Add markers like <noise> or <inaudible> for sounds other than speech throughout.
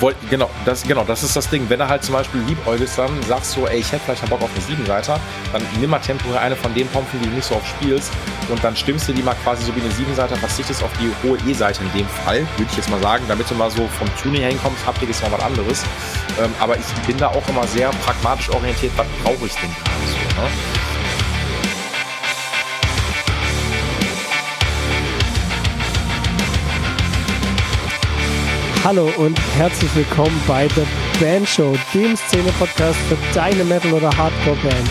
Wollt, genau, das, genau, das ist das Ding. Wenn er halt zum Beispiel liebäugelst, dann sagst du, ey, ich hätte vielleicht mal Bock auf eine Siebenseiter, dann nimm mal temporär eine von den Pompen, die du nicht so oft spielst und dann stimmst du die mal quasi so wie eine Siebenseiter, verzichtest auf die hohe E-Seite in dem Fall, würde ich jetzt mal sagen, damit du mal so vom Tuning hinkommst, haptik ist noch was anderes. Ähm, aber ich bin da auch immer sehr pragmatisch orientiert, was brauche ich denn gerade so, ne? Hallo und herzlich willkommen bei The Band Show, dem Szene-Podcast für deine Metal- oder Hardcore-Band.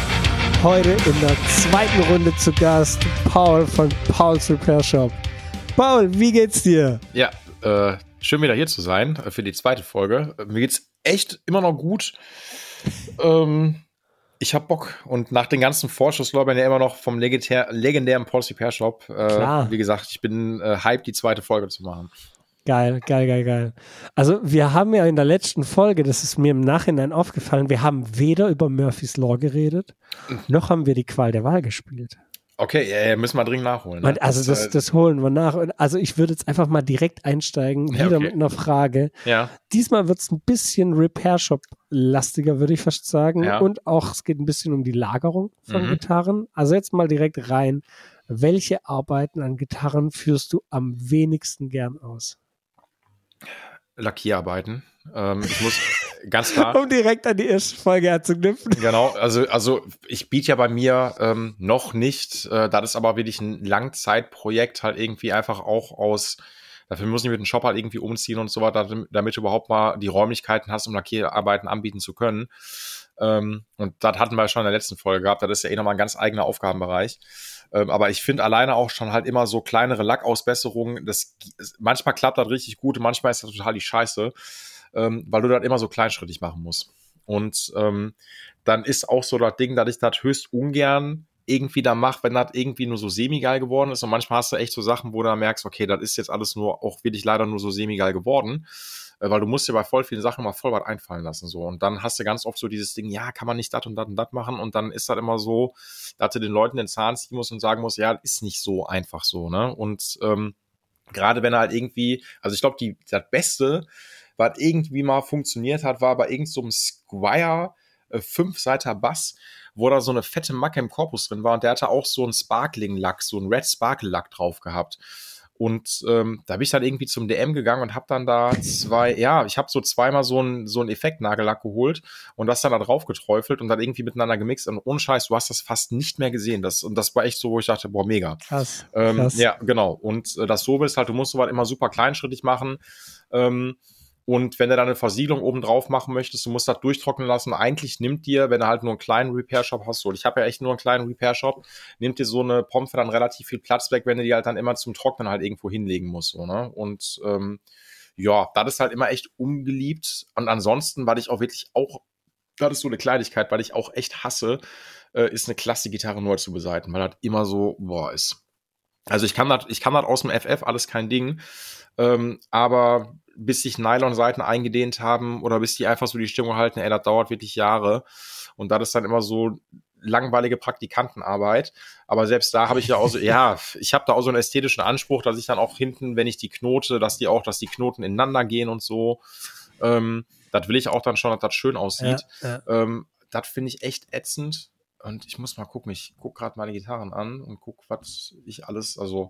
Heute in der zweiten Runde zu Gast Paul von Paul's Repair Shop. Paul, wie geht's dir? Ja, äh, schön wieder hier zu sein äh, für die zweite Folge. Äh, mir geht's echt immer noch gut. ähm, ich hab Bock und nach den ganzen Vorschusslorbeeren ja immer noch vom legendär, legendären Paul's Repair Shop. Äh, Klar. Wie gesagt, ich bin äh, hyped, die zweite Folge zu machen. Geil, geil, geil, geil. Also wir haben ja in der letzten Folge, das ist mir im Nachhinein aufgefallen, wir haben weder über Murphy's Law geredet, noch haben wir die Qual der Wahl gespielt. Okay, äh, müssen wir dringend nachholen. Ne? Und also das, das holen wir nach. Also ich würde jetzt einfach mal direkt einsteigen, Ja, wieder okay. mit einer Frage. ja, Diesmal wird es ein bisschen Repair Shop lastiger, würde ich fast sagen. Ja. Und auch es geht ein bisschen um die Lagerung von Mhm. Gitarren. Also jetzt mal direkt rein. Welche Arbeiten an Gitarren führst du am wenigsten gern aus? Lackierarbeiten. Ähm, ich muss <laughs> ganz klar. Um direkt an die erste Folge anzuknüpfen. Genau, also, also ich biete ja bei mir ähm, noch nicht, äh, das ist aber wirklich ein Langzeitprojekt, halt irgendwie einfach auch aus, dafür muss ich mit dem Shop halt irgendwie umziehen und so weiter, damit, damit du überhaupt mal die Räumlichkeiten hast, um Lackierarbeiten anbieten zu können. Ähm, und das hatten wir schon in der letzten Folge gehabt, das ist ja eh nochmal ein ganz eigener Aufgabenbereich. Ähm, aber ich finde alleine auch schon halt immer so kleinere Lackausbesserungen, das, manchmal klappt das richtig gut, manchmal ist das total die Scheiße, ähm, weil du das immer so kleinschrittig machen musst. Und ähm, dann ist auch so das Ding, dass ich das höchst ungern irgendwie da mache, wenn das irgendwie nur so semi-geil geworden ist. Und manchmal hast du echt so Sachen, wo du merkst, okay, das ist jetzt alles nur auch wirklich leider nur so semi-geil geworden. Äh, Weil du musst dir bei voll vielen Sachen mal voll was einfallen lassen. so Und dann hast du ganz oft so dieses Ding, ja, kann man nicht das und das und das machen. Und dann ist das immer so, dass du den Leuten den Zahn ziehen musst und sagen musst, ja, ist nicht so einfach so, ne? Und ähm, gerade wenn er halt irgendwie, also ich glaube, die das Beste, was irgendwie mal funktioniert hat, war bei irgendeinem so einem Squire äh, Fünfseiter Bass, wo da so eine fette Macke im Korpus drin war und der hatte auch so einen Sparkling-Lack, so einen Red Sparkle-Lack drauf gehabt. Und ähm, da bin ich dann irgendwie zum DM gegangen und habe dann da zwei, ja, ich habe so zweimal so einen so einen Effektnagellack geholt und das dann da drauf geträufelt und dann irgendwie miteinander gemixt und ohne Scheiß, du hast das fast nicht mehr gesehen. Das, und das war echt so, wo ich dachte, boah, mega. Krass. Ähm, krass. ja, genau. Und äh, das so ist halt, du musst sowas immer super kleinschrittig machen. Ähm, und wenn du dann eine Versiegelung oben drauf machen möchtest, du musst das durchtrocknen lassen. Eigentlich nimmt dir, wenn du halt nur einen kleinen Repair-Shop hast, so, ich habe ja echt nur einen kleinen Repair-Shop, nimmt dir so eine Pompe dann relativ viel Platz weg, wenn du die halt dann immer zum Trocknen halt irgendwo hinlegen musst. So, ne? Und ähm, ja, das ist halt immer echt ungeliebt. Und ansonsten, weil ich auch wirklich auch, das ist so eine Kleinigkeit, weil ich auch echt hasse, äh, ist eine Klasse-Gitarre neu zu beseiten, weil das immer so, boah, ist. Also ich kann das, ich kann das aus dem FF, alles kein Ding. Ähm, aber bis sich Nylon-Seiten eingedehnt haben oder bis die einfach so die Stimmung halten, ey, das dauert wirklich Jahre. Und das ist dann immer so langweilige Praktikantenarbeit. Aber selbst da habe ich ja auch so, <laughs> ja, ich habe da auch so einen ästhetischen Anspruch, dass ich dann auch hinten, wenn ich die knote, dass die auch, dass die Knoten ineinander gehen und so. Ähm, das will ich auch dann schon, dass das schön aussieht. Ja, ja. Ähm, das finde ich echt ätzend. Und ich muss mal gucken, ich gucke gerade meine Gitarren an und gucke, was ich alles, also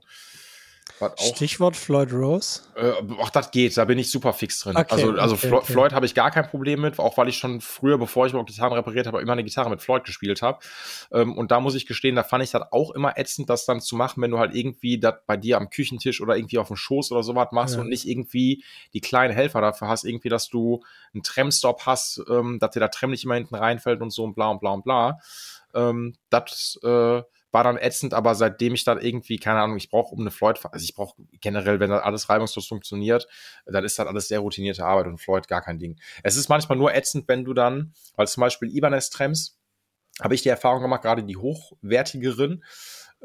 auch. Stichwort Floyd Rose. Äh, ach, das geht, da bin ich super fix drin. Okay, also, also okay, Flo okay. Floyd habe ich gar kein Problem mit, auch weil ich schon früher, bevor ich überhaupt Gitarren repariert habe, immer eine Gitarre mit Floyd gespielt habe. Ähm, und da muss ich gestehen, da fand ich das auch immer ätzend, das dann zu machen, wenn du halt irgendwie das bei dir am Küchentisch oder irgendwie auf dem Schoß oder sowas machst Ja. und nicht irgendwie die kleinen Helfer dafür hast, irgendwie, dass du einen Tremstop hast, ähm, dass dir der Trem nicht immer hinten reinfällt und so und bla und bla und bla. Ähm, das äh, war dann ätzend, aber seitdem ich dann irgendwie, keine Ahnung, ich brauche um eine Floyd, also ich brauche generell, wenn das alles reibungslos funktioniert, dann ist das alles sehr routinierte Arbeit und Floyd gar kein Ding. Es ist manchmal nur ätzend, wenn du dann, weil zum Beispiel Ibanez-Trems, habe ich die Erfahrung gemacht, gerade die hochwertigeren,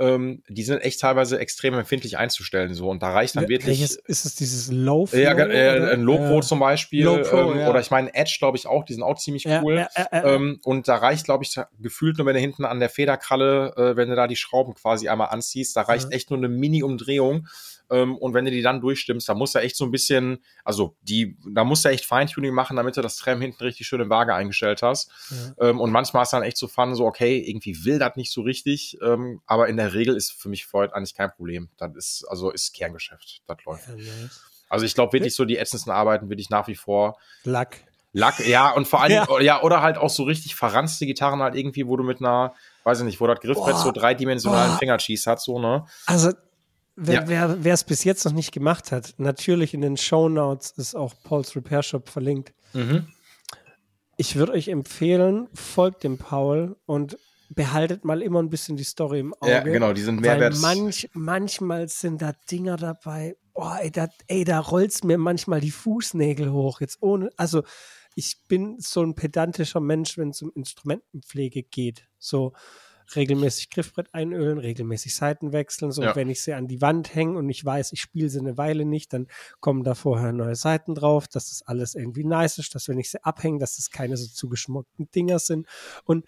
ähm, die sind echt teilweise extrem empfindlich einzustellen so und da reicht dann wirklich Welches, ist es dieses Low Flow? ja, äh, ein Low Pro Ja. zum Beispiel Low Pro, ähm, ja. oder ich meine Edge glaube ich auch, die sind auch ziemlich Ja, cool. ja. Ähm, und da reicht, glaube ich, gefühlt nur, wenn du hinten an der Federkralle, äh, wenn du da die Schrauben quasi einmal anziehst, da reicht Ja. echt nur eine Mini-Umdrehung, Ähm, und wenn du die dann durchstimmst, da musst du echt so ein bisschen, also die, da musst du echt Feintuning machen, damit du das Tram hinten richtig schön in Waage eingestellt hast. Ja. Ähm, und manchmal ist dann echt so Fun, so, okay, irgendwie will das nicht so richtig, ähm, aber in der Regel ist für mich Freud eigentlich kein Problem. Das ist, also ist Kerngeschäft, das läuft. Ja, nice. Also ich glaube wirklich so die ätzendsten Arbeiten würde ich nach wie vor. Lack. Lack, ja, und vor allem, <laughs> ja. ja. oder halt auch so richtig verranzte Gitarren halt irgendwie, wo du mit einer, weiß ich nicht, wo das Griffbrett Boah. so dreidimensionalen Fingercheese hat, so, ne? Also Wer ja. es bis jetzt noch nicht gemacht hat, natürlich in den Show Notes ist auch Pauls Repair Shop verlinkt. Mhm. Ich würde euch empfehlen, folgt dem Paul und behaltet mal immer ein bisschen die Story im Auge. Ja, genau, die sind mehrwert. Manch, manchmal sind da Dinger dabei. Oh, ey, da, ey, da rollt's mir manchmal die Fußnägel hoch. Jetzt ohne, also ich bin so ein pedantischer Mensch, wenn es um Instrumentenpflege geht. So, regelmäßig Griffbrett einölen, regelmäßig Seiten wechseln. So, ja. wenn ich sie an die Wand hänge und ich weiß, ich spiele sie eine Weile nicht, dann kommen da vorher neue Seiten drauf, dass das alles irgendwie nice ist, dass wenn ich sie abhänge, dass das keine so zugeschmuckten Dinger sind. Und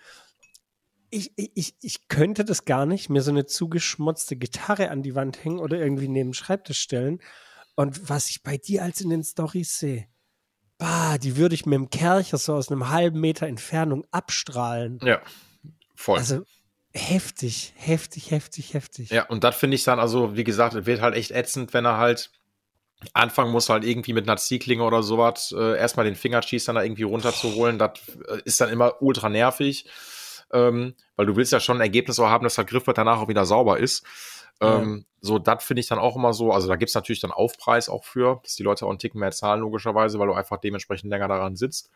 ich, ich, ich könnte das gar nicht, mir so eine zugeschmutzte Gitarre an die Wand hängen oder irgendwie neben den Schreibtisch stellen. Und was ich bei dir als in den Stories sehe, bah, die würde ich mit dem Kercher so aus einem halben Meter Entfernung abstrahlen. Ja, voll. Also heftig, heftig, heftig, heftig. Ja, und das finde ich dann, also wie gesagt, wird halt echt ätzend, wenn er halt anfangen muss, halt irgendwie mit einer Ziehklinge oder sowas, äh, erstmal den Fingercheese dann da irgendwie runterzuholen. Das äh, ist dann immer ultra nervig, ähm, weil du willst ja schon ein Ergebnis auch haben, dass der Griffbrett danach auch wieder sauber ist. Ähm, ja. So, das finde ich dann auch immer so. Also da gibt es natürlich dann Aufpreis auch für, dass die Leute auch einen Ticken mehr zahlen, logischerweise, weil du einfach dementsprechend länger daran sitzt.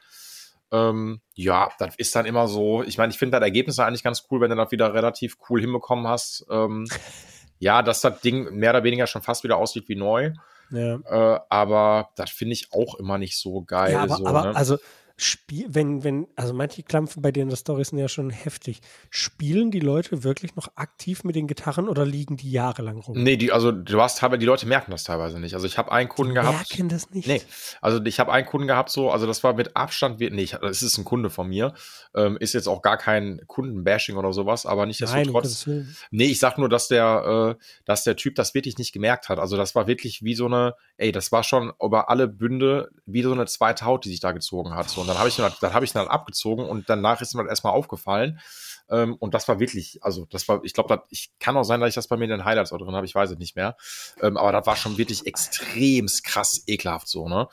Ähm, ja, das ist dann immer so. Ich meine, ich finde das Ergebnis eigentlich ganz cool, wenn du das wieder relativ cool hinbekommen hast. Ähm, <laughs> ja, dass das Ding mehr oder weniger schon fast wieder aussieht wie neu. Ja. Äh, aber das finde ich auch immer nicht so geil. Ja, aber, so, aber ne? also Spiel, wenn, wenn, also manche Klampfen bei denen der Storys sind ja schon heftig. Spielen die Leute wirklich noch aktiv mit den Gitarren oder liegen die jahrelang rum? Nee, die, also du hast teilweise, die Leute merken das teilweise nicht. Also ich habe einen Kunden die gehabt. Merken das nicht. Nee, also ich habe einen Kunden gehabt, so, also das war mit Abstand, nee, es ist ein Kunde von mir. Ähm, ist jetzt auch gar kein Kundenbashing oder sowas, aber nicht trotz. Nee, ich sag nur, dass der, äh, dass der Typ das wirklich nicht gemerkt hat. Also das war wirklich wie so eine, ey, das war schon über alle Bünde wie so eine zweite Haut, die sich da gezogen hat. So und dann habe ich, dann hab ich dann abgezogen und danach ist mir das erstmal aufgefallen. Ähm, und das war wirklich, also das war, ich glaube, ich kann auch sein, dass ich das bei mir in den Highlights auch drin habe, ich weiß es nicht mehr. Ähm, aber das war schon wirklich extrem krass ekelhaft so, ne?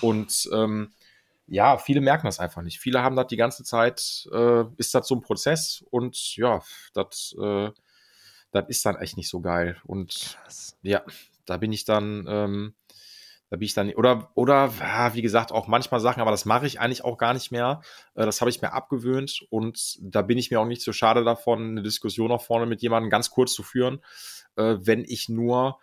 Und ähm, ja, viele merken das einfach nicht. Viele haben das die ganze Zeit, äh, ist das so ein Prozess und ja, das, äh, das ist dann echt nicht so geil. Und Krass. ja, da bin ich dann, ähm, da bin ich dann, oder, oder, ja, wie gesagt, auch manchmal Sachen, aber das mache ich eigentlich auch gar nicht mehr. Äh, das habe ich mir abgewöhnt und da bin ich mir auch nicht so schade davon, eine Diskussion nach vorne mit jemandem ganz kurz zu führen, äh, wenn ich nur,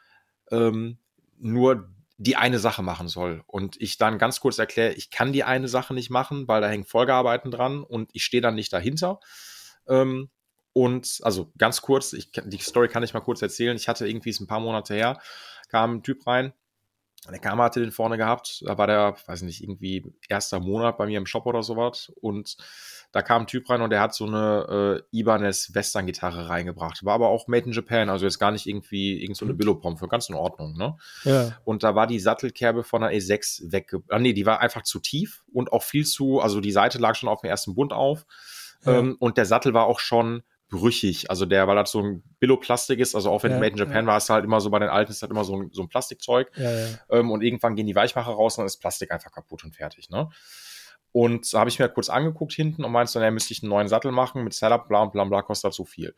ähm, nur die eine Sache machen soll. Und ich dann ganz kurz erkläre, ich kann die eine Sache nicht machen, weil da hängen Folgearbeiten dran und ich stehe dann nicht dahinter. Ähm, und also ganz kurz, ich, die Story kann ich mal kurz erzählen. Ich hatte irgendwie es ein paar Monate her, kam ein Typ rein, der Kamera hatte den vorne gehabt. Da war der, weiß nicht, irgendwie erster Monat bei mir im Shop oder sowas. Und da kam ein Typ rein und der hat so eine äh, Ibanez Western Gitarre reingebracht. War aber auch made in Japan, also jetzt gar nicht irgendwie irgend so eine mhm. Billo-Pompe, ganz in Ordnung, ne? Ja. Und da war die Sattelkerbe von der E6 wegge... Ah, nee, die war einfach zu tief und auch viel zu, also die Seite lag schon auf dem ersten Bund auf. Ja. Ähm, und der Sattel war auch schon brüchig. Also der, weil das so ein Billo-Plastik ist, also auch wenn ja, Made in Japan ja. war, ist halt immer so bei den alten, ist halt immer so ein, so ein Plastikzeug. Ja, ja. Ähm, und irgendwann gehen die Weichmacher raus und dann ist Plastik einfach kaputt und fertig, ne? Und da habe ich mir kurz angeguckt hinten und meinte dann, ja, müsste ich einen neuen Sattel machen mit Setup, bla bla bla, kostet so viel.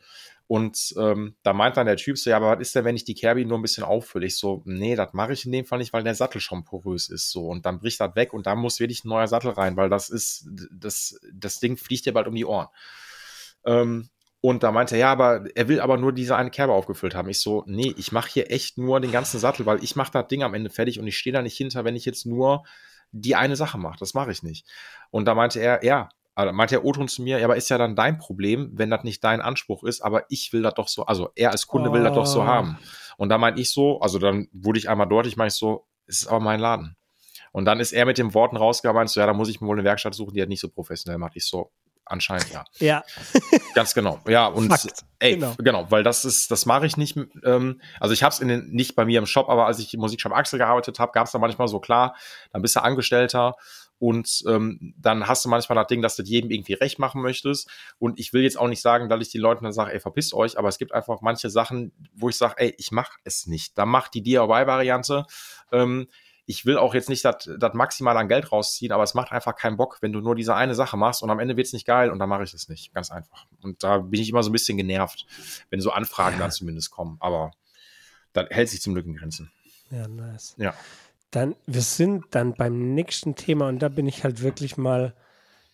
Und ähm, da meint dann der Typ so, ja, aber was ist denn, wenn ich die Kerbi nur ein bisschen auffülle? Ich so, nee, das mache ich in dem Fall nicht, weil der Sattel schon porös ist so. Und dann bricht das weg und da muss wirklich ein neuer Sattel rein, weil das ist, das, das Ding fliegt dir bald um die Ohren. Ähm, und da meinte er, ja, aber er will aber nur diese eine Kerbe aufgefüllt haben. Ich so, nee, ich mache hier echt nur den ganzen Sattel, weil ich mache das Ding am Ende fertig und ich stehe da nicht hinter, wenn ich jetzt nur die eine Sache mache. Das mache ich nicht. Und da meinte er, ja, also meinte der Oton zu mir, ja, aber ist ja dann dein Problem, wenn das nicht dein Anspruch ist, aber ich will das doch so, also er als Kunde oh. will das doch so haben. Und da meinte ich so, also dann wurde ich einmal deutlich, meine ich so, es ist aber mein Laden. Und dann ist er mit den Worten rausgegangen, so, ja, da muss ich mir wohl eine Werkstatt suchen, die halt nicht so professionell macht. Ich so, anscheinend ja. Ja. <laughs> Ganz genau. Ja, und Fakt. ey, Genau. genau. weil das ist, das mache ich nicht. Ähm, also ich habe es in den, nicht bei mir im Shop, aber als ich im Musikshop Axel gearbeitet habe, gab es da manchmal so klar, dann bist du Angestellter und ähm, dann hast du manchmal das Ding, dass du jedem irgendwie recht machen möchtest. Und ich will jetzt auch nicht sagen, dass ich den Leuten dann sage, ey, verpisst euch, aber es gibt einfach manche Sachen, wo ich sage, ey, ich mache es nicht. Da macht die DIY-Variante. Ähm, ich will auch jetzt nicht das maximal an Geld rausziehen, aber es macht einfach keinen Bock, wenn du nur diese eine Sache machst und am Ende wird's nicht geil und dann mache ich es nicht. Ganz einfach. Und da bin ich immer so ein bisschen genervt, wenn so Anfragen Ja. dann zumindest kommen. Aber das hält sich zum Glück in Grenzen. Ja, nice. Ja. Dann, wir sind dann beim nächsten Thema und da bin ich halt wirklich mal,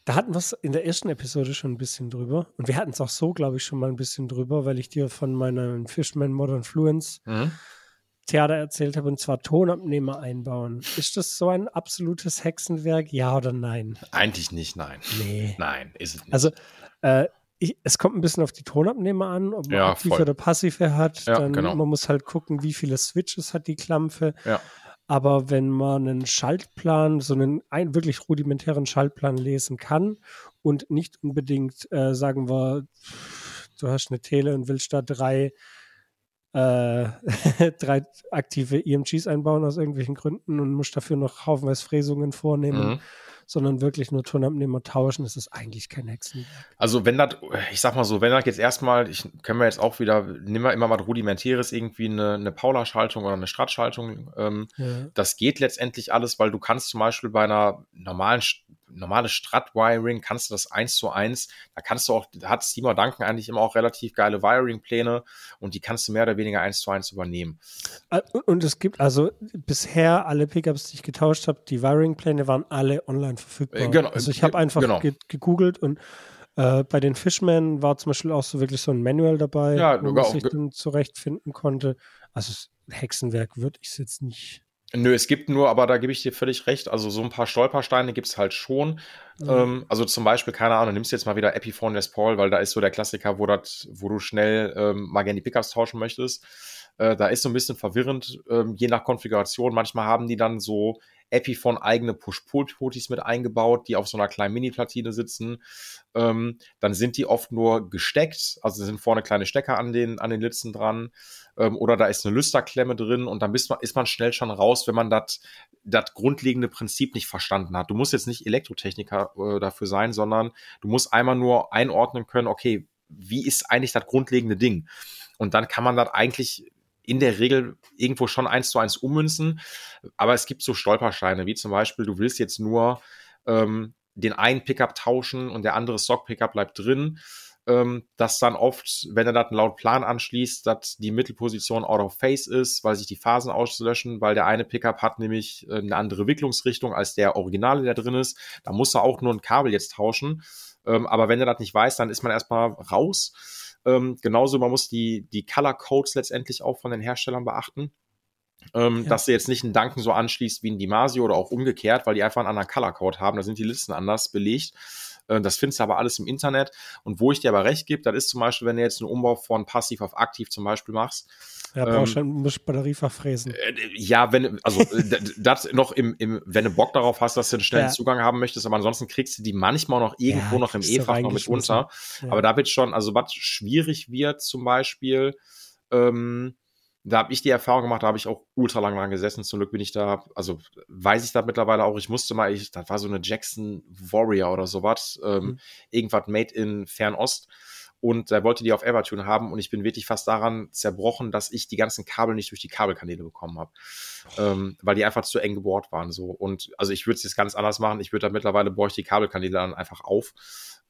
da hatten wir es in der ersten Episode schon ein bisschen drüber und wir hatten es auch so, glaube ich, schon mal ein bisschen drüber, weil ich dir von meinem Fishman Modern Fluence Mhm. Theater erzählt habe und zwar Tonabnehmer einbauen. Ist das so ein absolutes Hexenwerk? Ja oder nein? Eigentlich nicht, nein. Nee. Nein, ist es nicht. Also, äh, ich, es kommt ein bisschen auf die Tonabnehmer an, ob man Ja, aktiv voll. oder passive hat. Ja, dann, genau. Man muss halt gucken, wie viele Switches hat die Klampfe. Ja. Aber wenn man einen Schaltplan, so einen ein, wirklich rudimentären Schaltplan lesen kann und nicht unbedingt, äh, sagen wir, du hast eine Tele und willst da drei, äh, <laughs> drei aktive EMGs einbauen aus irgendwelchen Gründen und musst dafür noch haufenweise Fräsungen vornehmen, Mhm. sondern wirklich nur Tonabnehmer tauschen, ist es eigentlich kein Hexenwerk. Also wenn das, ich sag mal so, wenn das jetzt erstmal, ich können wir jetzt auch wieder, nehmen wir immer was Rudimentäres, irgendwie eine, eine Paula-Schaltung oder eine Strat-Schaltung, ähm, Ja. das geht letztendlich alles, weil du kannst zum Beispiel bei einer normalen, normale Strat-Wiring kannst du das eins zu eins, da kannst du auch, da hat Steamer Duncan eigentlich immer auch relativ geile Wiring-Pläne und die kannst du mehr oder weniger eins zu eins übernehmen. Äh, Und es gibt also bisher alle Pickups, die ich getauscht habe, die Wiring-Pläne waren alle online verfügbar. Äh, genau, also ich äh, habe einfach genau. ge gegoogelt und äh, bei den Fishman war zum Beispiel auch so wirklich so ein Manual dabei, Ja, wo ge- dann zurechtfinden konnte. Also es- Hexenwerk würde ich es jetzt nicht. Nö, es gibt nur, aber da gebe ich dir völlig recht, also so ein paar Stolpersteine gibt es halt schon. Ja. Ähm, also zum Beispiel, keine Ahnung, nimmst jetzt mal wieder Epiphone Les Paul, weil da ist so der Klassiker, wo, dat, wo du schnell ähm, mal gerne die Pickups tauschen möchtest. Äh, da ist so ein bisschen verwirrend, ähm, je nach Konfiguration. Manchmal haben die dann so Epiphone eigene Push-Pull-Potis mit eingebaut, die auf so einer kleinen Mini-Platine sitzen. Ähm, dann sind die oft nur gesteckt, also sind vorne kleine Stecker an den, an den Litzen dran. Ähm, oder da ist eine Lüsterklemme drin und dann bist man, ist man schnell schon raus, wenn man das grundlegende Prinzip nicht verstanden hat. Du musst jetzt nicht Elektrotechniker äh, dafür sein, sondern du musst einmal nur einordnen können, okay, wie ist eigentlich das grundlegende Ding? Und dann kann man das eigentlich in der Regel irgendwo schon eins zu eins ummünzen. Aber es gibt so Stolpersteine, wie zum Beispiel, du willst jetzt nur ähm, den einen Pickup tauschen und der andere Stock-Pickup bleibt drin. Ähm, dass dann oft, wenn er das laut Plan anschließt, dass die Mittelposition out of phase ist, weil sich die Phasen auslöschen, weil der eine Pickup hat nämlich äh, eine andere Wicklungsrichtung als der Originale, der drin ist. Da muss er auch nur ein Kabel jetzt tauschen. Ähm, aber wenn er das nicht weiß, dann ist man erstmal raus. Ähm, genauso, man muss die, die Color Codes letztendlich auch von den Herstellern beachten. Ähm, Ja. Dass du jetzt nicht einen Duncan so anschließt wie ein Dimasio oder auch umgekehrt, weil die einfach einen anderen Color Code haben. Da sind die Listen anders belegt. Äh, Das findest du aber alles im Internet. Und wo ich dir aber recht gebe, das ist zum Beispiel, wenn du jetzt einen Umbau von passiv auf aktiv zum Beispiel machst. Ja, brauchst ähm, musst Batteriefach fräsen. Äh, Ja, wenn, also äh, das noch im, im, wenn du Bock darauf hast, dass du einen schnellen Ja. Zugang haben möchtest, aber ansonsten kriegst du die manchmal noch irgendwo Ja, noch im du E-Fach noch mit unter. Ja. Aber da wird schon, also was schwierig wird zum Beispiel, ähm, da habe ich die Erfahrung gemacht, da habe ich auch ultra lang dran gesessen. Zum Glück bin ich da, also weiß ich das mittlerweile auch. Ich musste mal, ich, das war so eine Jackson Warrior oder sowas, ähm, Mhm. irgendwas made in Fernost. Und er wollte die auf Evertune haben und ich bin wirklich fast daran zerbrochen, dass ich die ganzen Kabel nicht durch die Kabelkanäle bekommen habe. Ähm, weil die einfach zu eng gebohrt waren. So. Und also ich würde es jetzt ganz anders machen. Ich würde da mittlerweile bohre ich die Kabelkanäle dann einfach auf,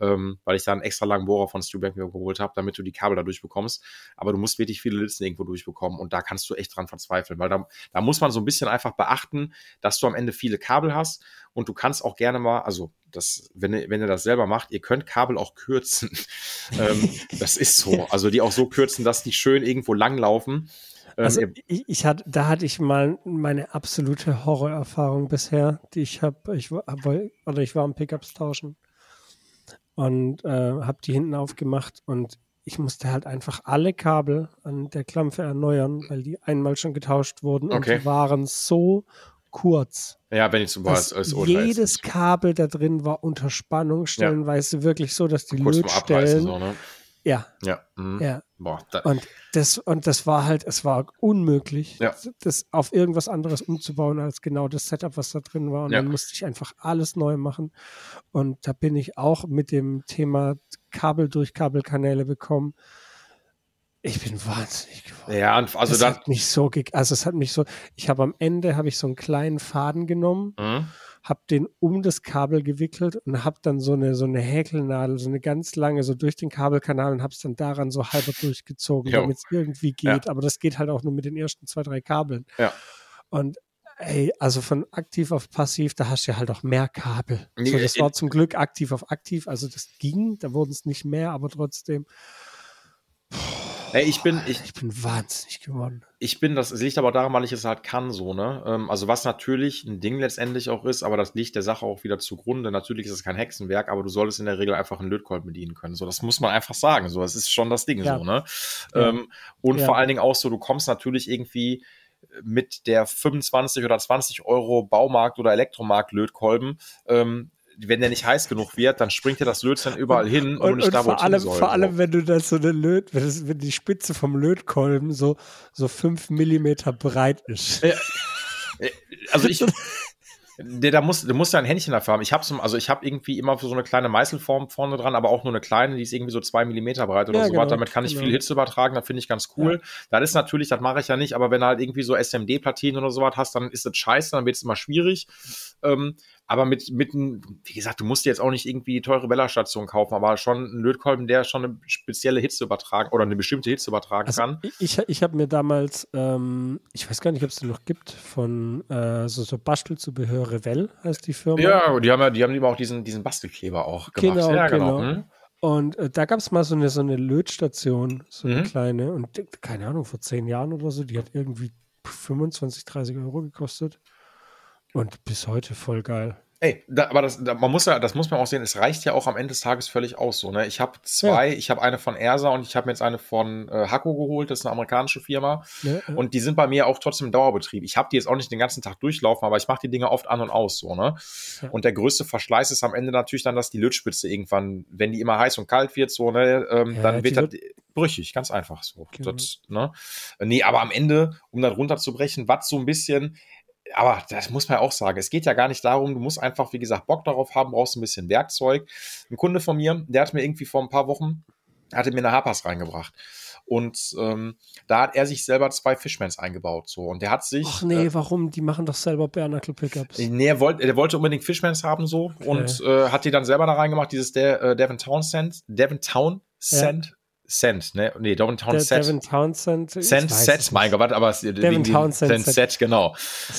ähm, weil ich da einen extra langen Bohrer von Stubank mir geholt habe, damit du die Kabel da durchbekommst. Aber du musst wirklich viele Litzen irgendwo durchbekommen und da kannst du echt dran verzweifeln, weil da, da muss man so ein bisschen einfach beachten, dass du am Ende viele Kabel hast und du kannst auch gerne mal, also das, wenn ihr, wenn ihr das selber macht, ihr könnt Kabel auch kürzen. <laughs> ähm, das ist so. Also die auch so kürzen, dass die schön irgendwo langlaufen. Ähm, Also ich, ich hatte, da hatte ich mal meine absolute Horrorerfahrung bisher, die ich habe, ich war, hab, oder ich war am Pickups tauschen und äh, habe die hinten aufgemacht und ich musste halt einfach alle Kabel an der Klampfe erneuern, weil die einmal schon getauscht wurden und Okay. die waren so kurz. Ja, wenn ich zum Beispiel als Jedes Kabel da drin war unter Spannung, stellenweise ja. wirklich so, dass die Kurz Lötstellen. So, ne? Ja. Ja. Mhm. ja. Boah, da. und, das, und das war halt, es war unmöglich, ja. das auf irgendwas anderes umzubauen als genau das Setup, was da drin war. Und ja. dann musste ich einfach alles neu machen. Und da bin ich auch mit dem Thema Kabel durch Kabelkanäle bekommen. Ich bin wahnsinnig geworden. Ja, also das dann. Hat mich so, also es hat mich so, ich habe am Ende habe ich so einen kleinen Faden genommen, mhm. Habe den um das Kabel gewickelt und habe dann so eine so eine Häkelnadel, so eine ganz lange so durch den Kabelkanal und habe es dann daran so halber durchgezogen, damit es irgendwie geht. Ja. Aber das geht halt auch nur mit den ersten zwei drei Kabeln. Ja. Und ey, also von aktiv auf passiv, da hast du ja halt auch mehr Kabel. So, das war zum Glück aktiv auf aktiv, also das ging, da wurden es nicht mehr, aber trotzdem. Hey, ich bin, ich, ich bin wahnsinnig geworden. Ich bin, das liegt aber daran, weil ich es halt kann, so, ne? Ähm, also, was natürlich ein Ding letztendlich auch ist, aber das liegt der Sache auch wieder zugrunde. Natürlich ist es kein Hexenwerk, aber du solltest in der Regel einfach einen Lötkolben bedienen können. So, das muss man einfach sagen. So, das ist schon das Ding, ja. so, ne? Ja. Ähm, und ja. vor allen Dingen auch so, du kommst natürlich irgendwie mit der 25 oder 20 Euro Baumarkt oder Elektromarkt Lötkolben ähm, wenn der nicht heiß genug wird, dann springt dir das Lötzinn überall hin und, und, und nicht da, wo vor allem, soll, vor allem, wenn du das so eine Löt, wenn, das, wenn die Spitze vom Lötkolben so, so fünf Millimeter breit ist. Ja, also ich, <laughs> Der, da muss, du musst ja ein Händchen dafür haben. Ich habe so, also ich habe irgendwie immer so eine kleine Meißelform vorne dran, aber auch nur eine kleine, die ist irgendwie so zwei Millimeter breit oder ja, so genau, Damit kann ich genau. viel Hitze übertragen, das finde ich ganz cool. Ja. Das ist natürlich, das mache ich ja nicht, aber wenn du halt irgendwie so SMD-Platinen oder sowas hast, dann ist das scheiße, dann wird es immer schwierig. Ähm, aber mit, mit, wie gesagt, du musst dir jetzt auch nicht irgendwie teure Bella-Station kaufen, aber schon ein Lötkolben, der schon eine spezielle Hitze übertragen oder eine bestimmte Hitze übertragen also kann. Ich, ich habe mir damals, ähm, ich weiß gar nicht, ob es den noch gibt, von äh, so, so Bastelzubehör Revell heißt die Firma. Ja, die haben ja, die haben immer auch diesen, diesen Bastelkleber auch gemacht. Genau, ja, genau. genau. Hm? Und äh, da gab es mal so eine, so eine Lötstation, so eine mhm. kleine, und keine Ahnung, vor zehn Jahren oder so, die hat irgendwie 25, 30 Euro gekostet. Und bis heute voll geil. Ey, da, aber das, da, man muss ja, das muss man auch sehen, es reicht ja auch am Ende des Tages völlig aus. So, ne? Ich habe zwei, ja. ich habe eine von Ersa und ich habe mir jetzt eine von äh, Hakko geholt, das ist eine amerikanische Firma. Ja, ja. Und die sind bei mir auch trotzdem im Dauerbetrieb. Ich habe die jetzt auch nicht den ganzen Tag durchlaufen, aber ich mache die Dinge oft an und aus. So, ne? Und der größte Verschleiß ist am Ende natürlich dann, dass die Lötspitze irgendwann, wenn die immer heiß und kalt wird, so, ne, ähm, dann wird das brüchig, ganz einfach so. Genau. Das, ne? Nee, aber am Ende, um dann runterzubrechen, was so ein bisschen, aber das muss man ja auch sagen. Es geht ja gar nicht darum, du musst einfach, wie gesagt, Bock darauf haben, brauchst ein bisschen Werkzeug. Ein Kunde von mir, der hat mir irgendwie vor ein paar Wochen, hatte mir eine Hapas reingebracht. Und ähm, da hat er sich selber zwei Fishmans eingebaut. So. Und der hat sich. Ach nee, äh, warum? Die machen doch selber Bare Pickups. Nee, er wollte, er wollte unbedingt Fishmans haben so okay. und äh, hat die dann selber da reingemacht, dieses De äh, Devon Townsend. Devon Townsend. Ja. Cent, ne? Nee, Devin Townsend. Devin Townsend. Cent Set, mein Gott, aber Devin Townsend Set. Set, genau.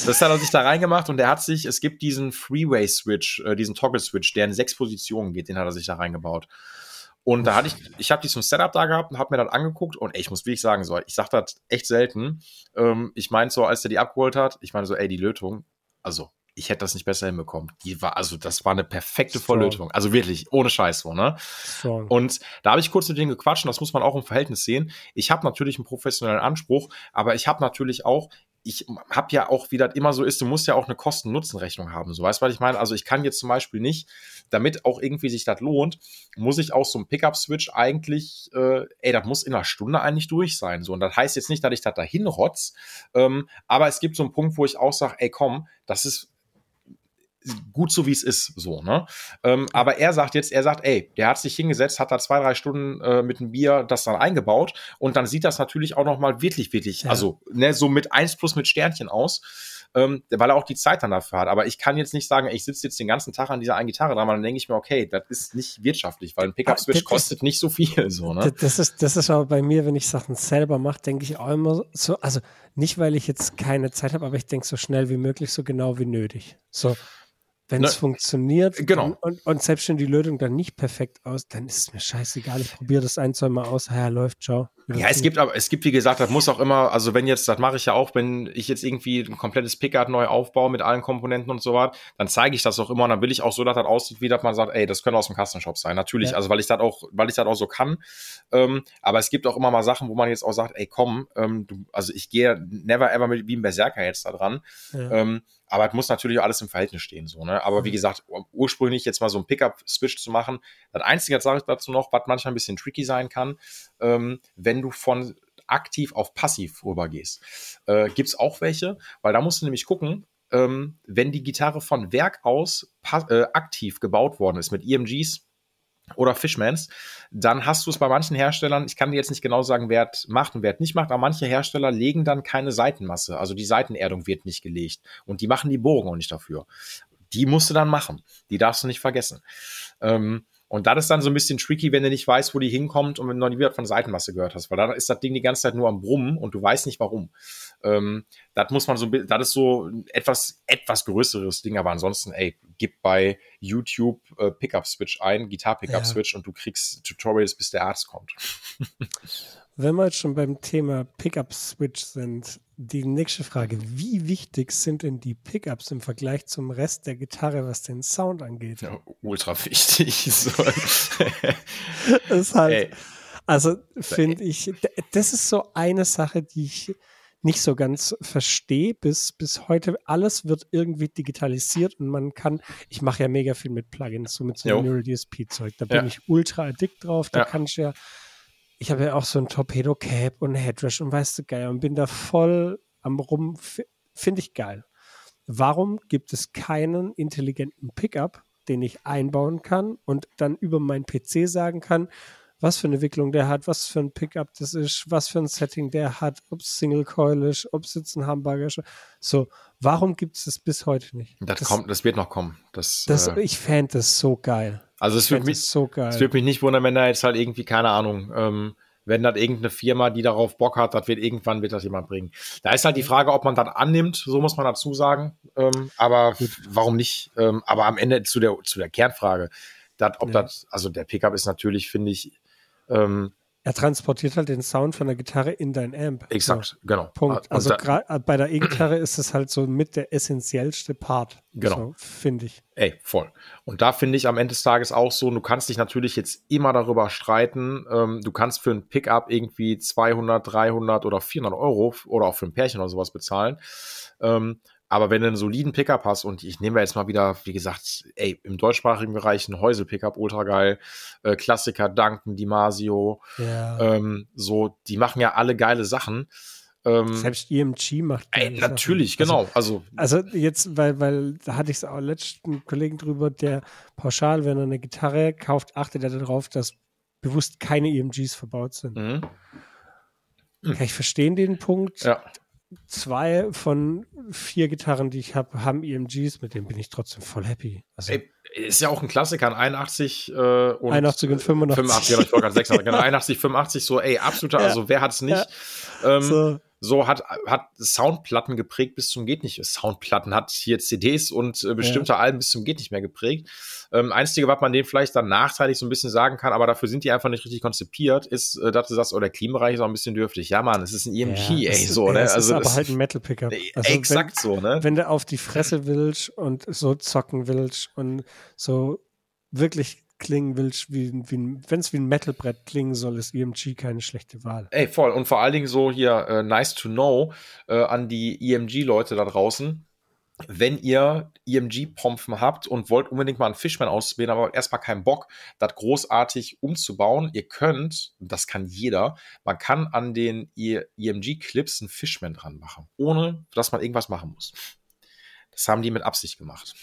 Das hat er sich da reingemacht und er hat sich, es gibt diesen Freeway-Switch, äh, diesen Toggle-Switch, der in sechs Positionen geht, den hat er sich da reingebaut. Und da hatte ich, ich habe die zum Setup da gehabt und habe mir das angeguckt und ey, ich muss wirklich sagen, so, ich sag das echt selten. Ähm, ich meinte so, als er die abgeholt hat, ich meine so, ey, die Lötung, also ich hätte das nicht besser hinbekommen. Die war, also das war eine perfekte Volllötung. Also wirklich, ohne Scheiß so, ne? Strong. Und da habe ich kurz mit denen gequatscht und das muss man auch im Verhältnis sehen. Ich habe natürlich einen professionellen Anspruch, aber ich habe natürlich auch, ich habe ja auch, wie das immer so ist, du musst ja auch eine Kosten-Nutzen-Rechnung haben. So weißt du, was ich meine? Also ich kann jetzt zum Beispiel nicht, damit auch irgendwie sich das lohnt, muss ich auch so ein Pickup-Switch eigentlich, äh, ey, das muss in einer Stunde eigentlich durch sein. So, und das heißt jetzt nicht, dass ich das dahin rotz, ähm, aber es gibt so einen Punkt, wo ich auch sage, ey, komm, das ist gut so wie es ist, so, ne? Ähm, aber er sagt jetzt, er sagt, ey, der hat sich hingesetzt, hat da zwei, drei Stunden äh, mit einem Bier das dann eingebaut und dann sieht das natürlich auch nochmal wirklich, wirklich, ja. also, ne, so mit eins plus mit Sternchen aus. Ähm, weil er auch die Zeit dann dafür hat. Aber ich kann jetzt nicht sagen, ich sitze jetzt den ganzen Tag an dieser einen Gitarre dran, dann denke ich mir, okay, das ist nicht wirtschaftlich, weil ein Pickup-Switch ah, kostet nicht so viel. So, ne? Das ist, das ist aber bei mir, wenn ich Sachen selber mache, denke ich auch immer so, also nicht, weil ich jetzt keine Zeit habe, aber ich denke so schnell wie möglich, so genau wie nötig. So, wenn es funktioniert genau. und, und, selbst wenn die Lösung dann nicht perfekt aus, dann ist es mir scheißegal. Ich probiere das ein, zwei Mal aus. Ja, läuft, ciao. Ja, es gibt aber, es gibt, wie gesagt, das muss auch immer, also wenn jetzt, das mache ich ja auch, wenn ich jetzt irgendwie ein komplettes Pickard neu aufbaue mit allen Komponenten und so was, dann zeige ich das auch immer und dann will ich auch so, dass das aussieht, wie dass man sagt, ey, das könnte aus dem Custom-Shop sein. Natürlich, ja. also weil ich das auch, weil ich das auch so kann. Ähm, aber es gibt auch immer mal Sachen, wo man jetzt auch sagt, ey, komm, ähm, du, also ich gehe never ever mit, wie ein Berserker jetzt da dran. Ja. Ähm, aber es muss natürlich alles im Verhältnis stehen, so, ne? Aber wie gesagt, ursprünglich jetzt mal so ein Pickup-Switch zu machen, das Einzige, sage ich dazu noch, was manchmal ein bisschen tricky sein kann, ähm, wenn du von aktiv auf passiv rübergehst. Äh, Gibt es auch welche, weil da musst du nämlich gucken, ähm, wenn die Gitarre von Werk aus äh, aktiv gebaut worden ist mit EMGs oder Fishmans, dann hast du es bei manchen Herstellern, ich kann dir jetzt nicht genau sagen, wer es macht und wer es nicht macht, aber manche Hersteller legen dann keine Seitenmasse, also die Seitenerdung wird nicht gelegt und die machen die Bohrung auch nicht dafür. Die musst du dann machen, die darfst du nicht vergessen. Ähm, und das ist dann so ein bisschen tricky, wenn du nicht weißt, wo die hinkommt und wenn du noch nie wieder von Seitenmasse gehört hast, weil dann ist das Ding die ganze Zeit nur am Brummen und du weißt nicht warum. Ähm, das muss man so, das ist so etwas, etwas größeres Ding, aber ansonsten, ey, gib bei YouTube äh, Pickup Switch ein, Gitar Pickup Switch ja. und du kriegst Tutorials, bis der Arzt kommt. <laughs> Wenn wir jetzt schon beim Thema Pickup Switch sind, die nächste Frage: Wie wichtig sind denn die Pickups im Vergleich zum Rest der Gitarre, was den Sound angeht? Ja, ultra wichtig. <laughs> So. <laughs> ist halt, Ey. also finde ich, das ist so eine Sache, die ich nicht so ganz verstehe bis, bis heute. Alles wird irgendwie digitalisiert und man kann, ich mache ja mega viel mit Plugins, so mit so einem Neural DSP-Zeug. Da bin ja. ich ultra addict drauf. Da ja. kann ich ja ich habe ja auch so ein Torpedo Cap und Headrush und weißt du geil und bin da voll am rum. Finde ich geil. Warum gibt es keinen intelligenten Pickup, den ich einbauen kann und dann über meinen PC sagen kann, was für eine Wicklung der hat, was für ein Pickup das ist, was für ein Setting der hat, ob es Single Coil ist, ob es jetzt ein Hamburger ist. So, warum gibt es das bis heute nicht? Das, das, kommt, das wird noch kommen. Das, das äh, ich fände das so geil. Also es würde mich, so es würde mich nicht wundern, wenn da jetzt halt irgendwie, keine Ahnung, ähm, wenn das irgendeine Firma, die darauf Bock hat, das wird irgendwann wird das jemand bringen. Da ist halt die Frage, ob man das annimmt, so muss man dazu sagen. Ähm, aber warum nicht? Ähm, aber am Ende zu der, zu der Kernfrage, dat, ob ja. das, also der Pickup ist natürlich, finde ich, ähm, er transportiert halt den Sound von der Gitarre in dein Amp. Exakt, so. genau. Punkt. Also da, äh, bei der E-Gitarre ist es halt so mit der essentiellste Part. Genau. So, finde ich. Ey, voll. Und da finde ich am Ende des Tages auch so, du kannst dich natürlich jetzt immer darüber streiten. Ähm, du kannst für ein Pickup irgendwie 200, 300 oder 400 Euro oder auch für ein Pärchen oder sowas bezahlen. Ähm, aber wenn du einen soliden Pickup hast, und ich nehme jetzt mal wieder, wie gesagt, ey, im deutschsprachigen Bereich ein Häusel-Pickup, ultra geil, äh, Klassiker, Duncan, Dimasio, ja. ähm, so, die machen ja alle geile Sachen. Ähm, Selbst EMG macht. Ey, natürlich, Sachen. genau. Also, also, also jetzt, weil, weil da hatte ich es auch letzten Kollegen drüber, der pauschal, wenn er eine Gitarre kauft, achtet er darauf, dass bewusst keine EMGs verbaut sind. Mhm. Kann ich verstehen den Punkt. Ja zwei von vier Gitarren, die ich habe, haben EMGs, mit denen bin ich trotzdem voll happy. Also, Ey, ist ja auch ein Klassiker, ein 81 äh, und 81 und 85. 85, ja, ich wollte gerade 86, genau, 81, 85, so, ey, absoluter, <laughs> ja. also wer hat's nicht? Ja. Ähm, so so hat, hat Soundplatten geprägt bis zum geht nicht. Soundplatten hat hier CDs und äh, bestimmte ja. Alben bis zum geht nicht mehr geprägt. Ähm, einzige, was man denen vielleicht dann nachteilig so ein bisschen sagen kann, aber dafür sind die einfach nicht richtig konzipiert, ist, äh, dass du sagst, oh, der Klimabereich ist auch ein bisschen dürftig. Ja, Mann, es ist ein EMP, ja, ey, so, ne? also, ist aber halt ein Metal Pickup. Also exakt wenn, so, ne? Wenn du auf die Fresse willst und so zocken willst und so wirklich klingen willst, wie, wie wenn es wie ein Metalbrett klingen soll, ist EMG keine schlechte Wahl. Ey, voll. Und vor allen Dingen so hier äh, nice to know äh, an die EMG-Leute da draußen. Wenn ihr EMG-Pompen habt und wollt unbedingt mal einen Fishman ausprobieren, aber erstmal keinen Bock, das großartig umzubauen, ihr könnt, das kann jeder, man kann an den EMG-Clips einen Fishman dran machen, ohne dass man irgendwas machen muss. Das haben die mit Absicht gemacht.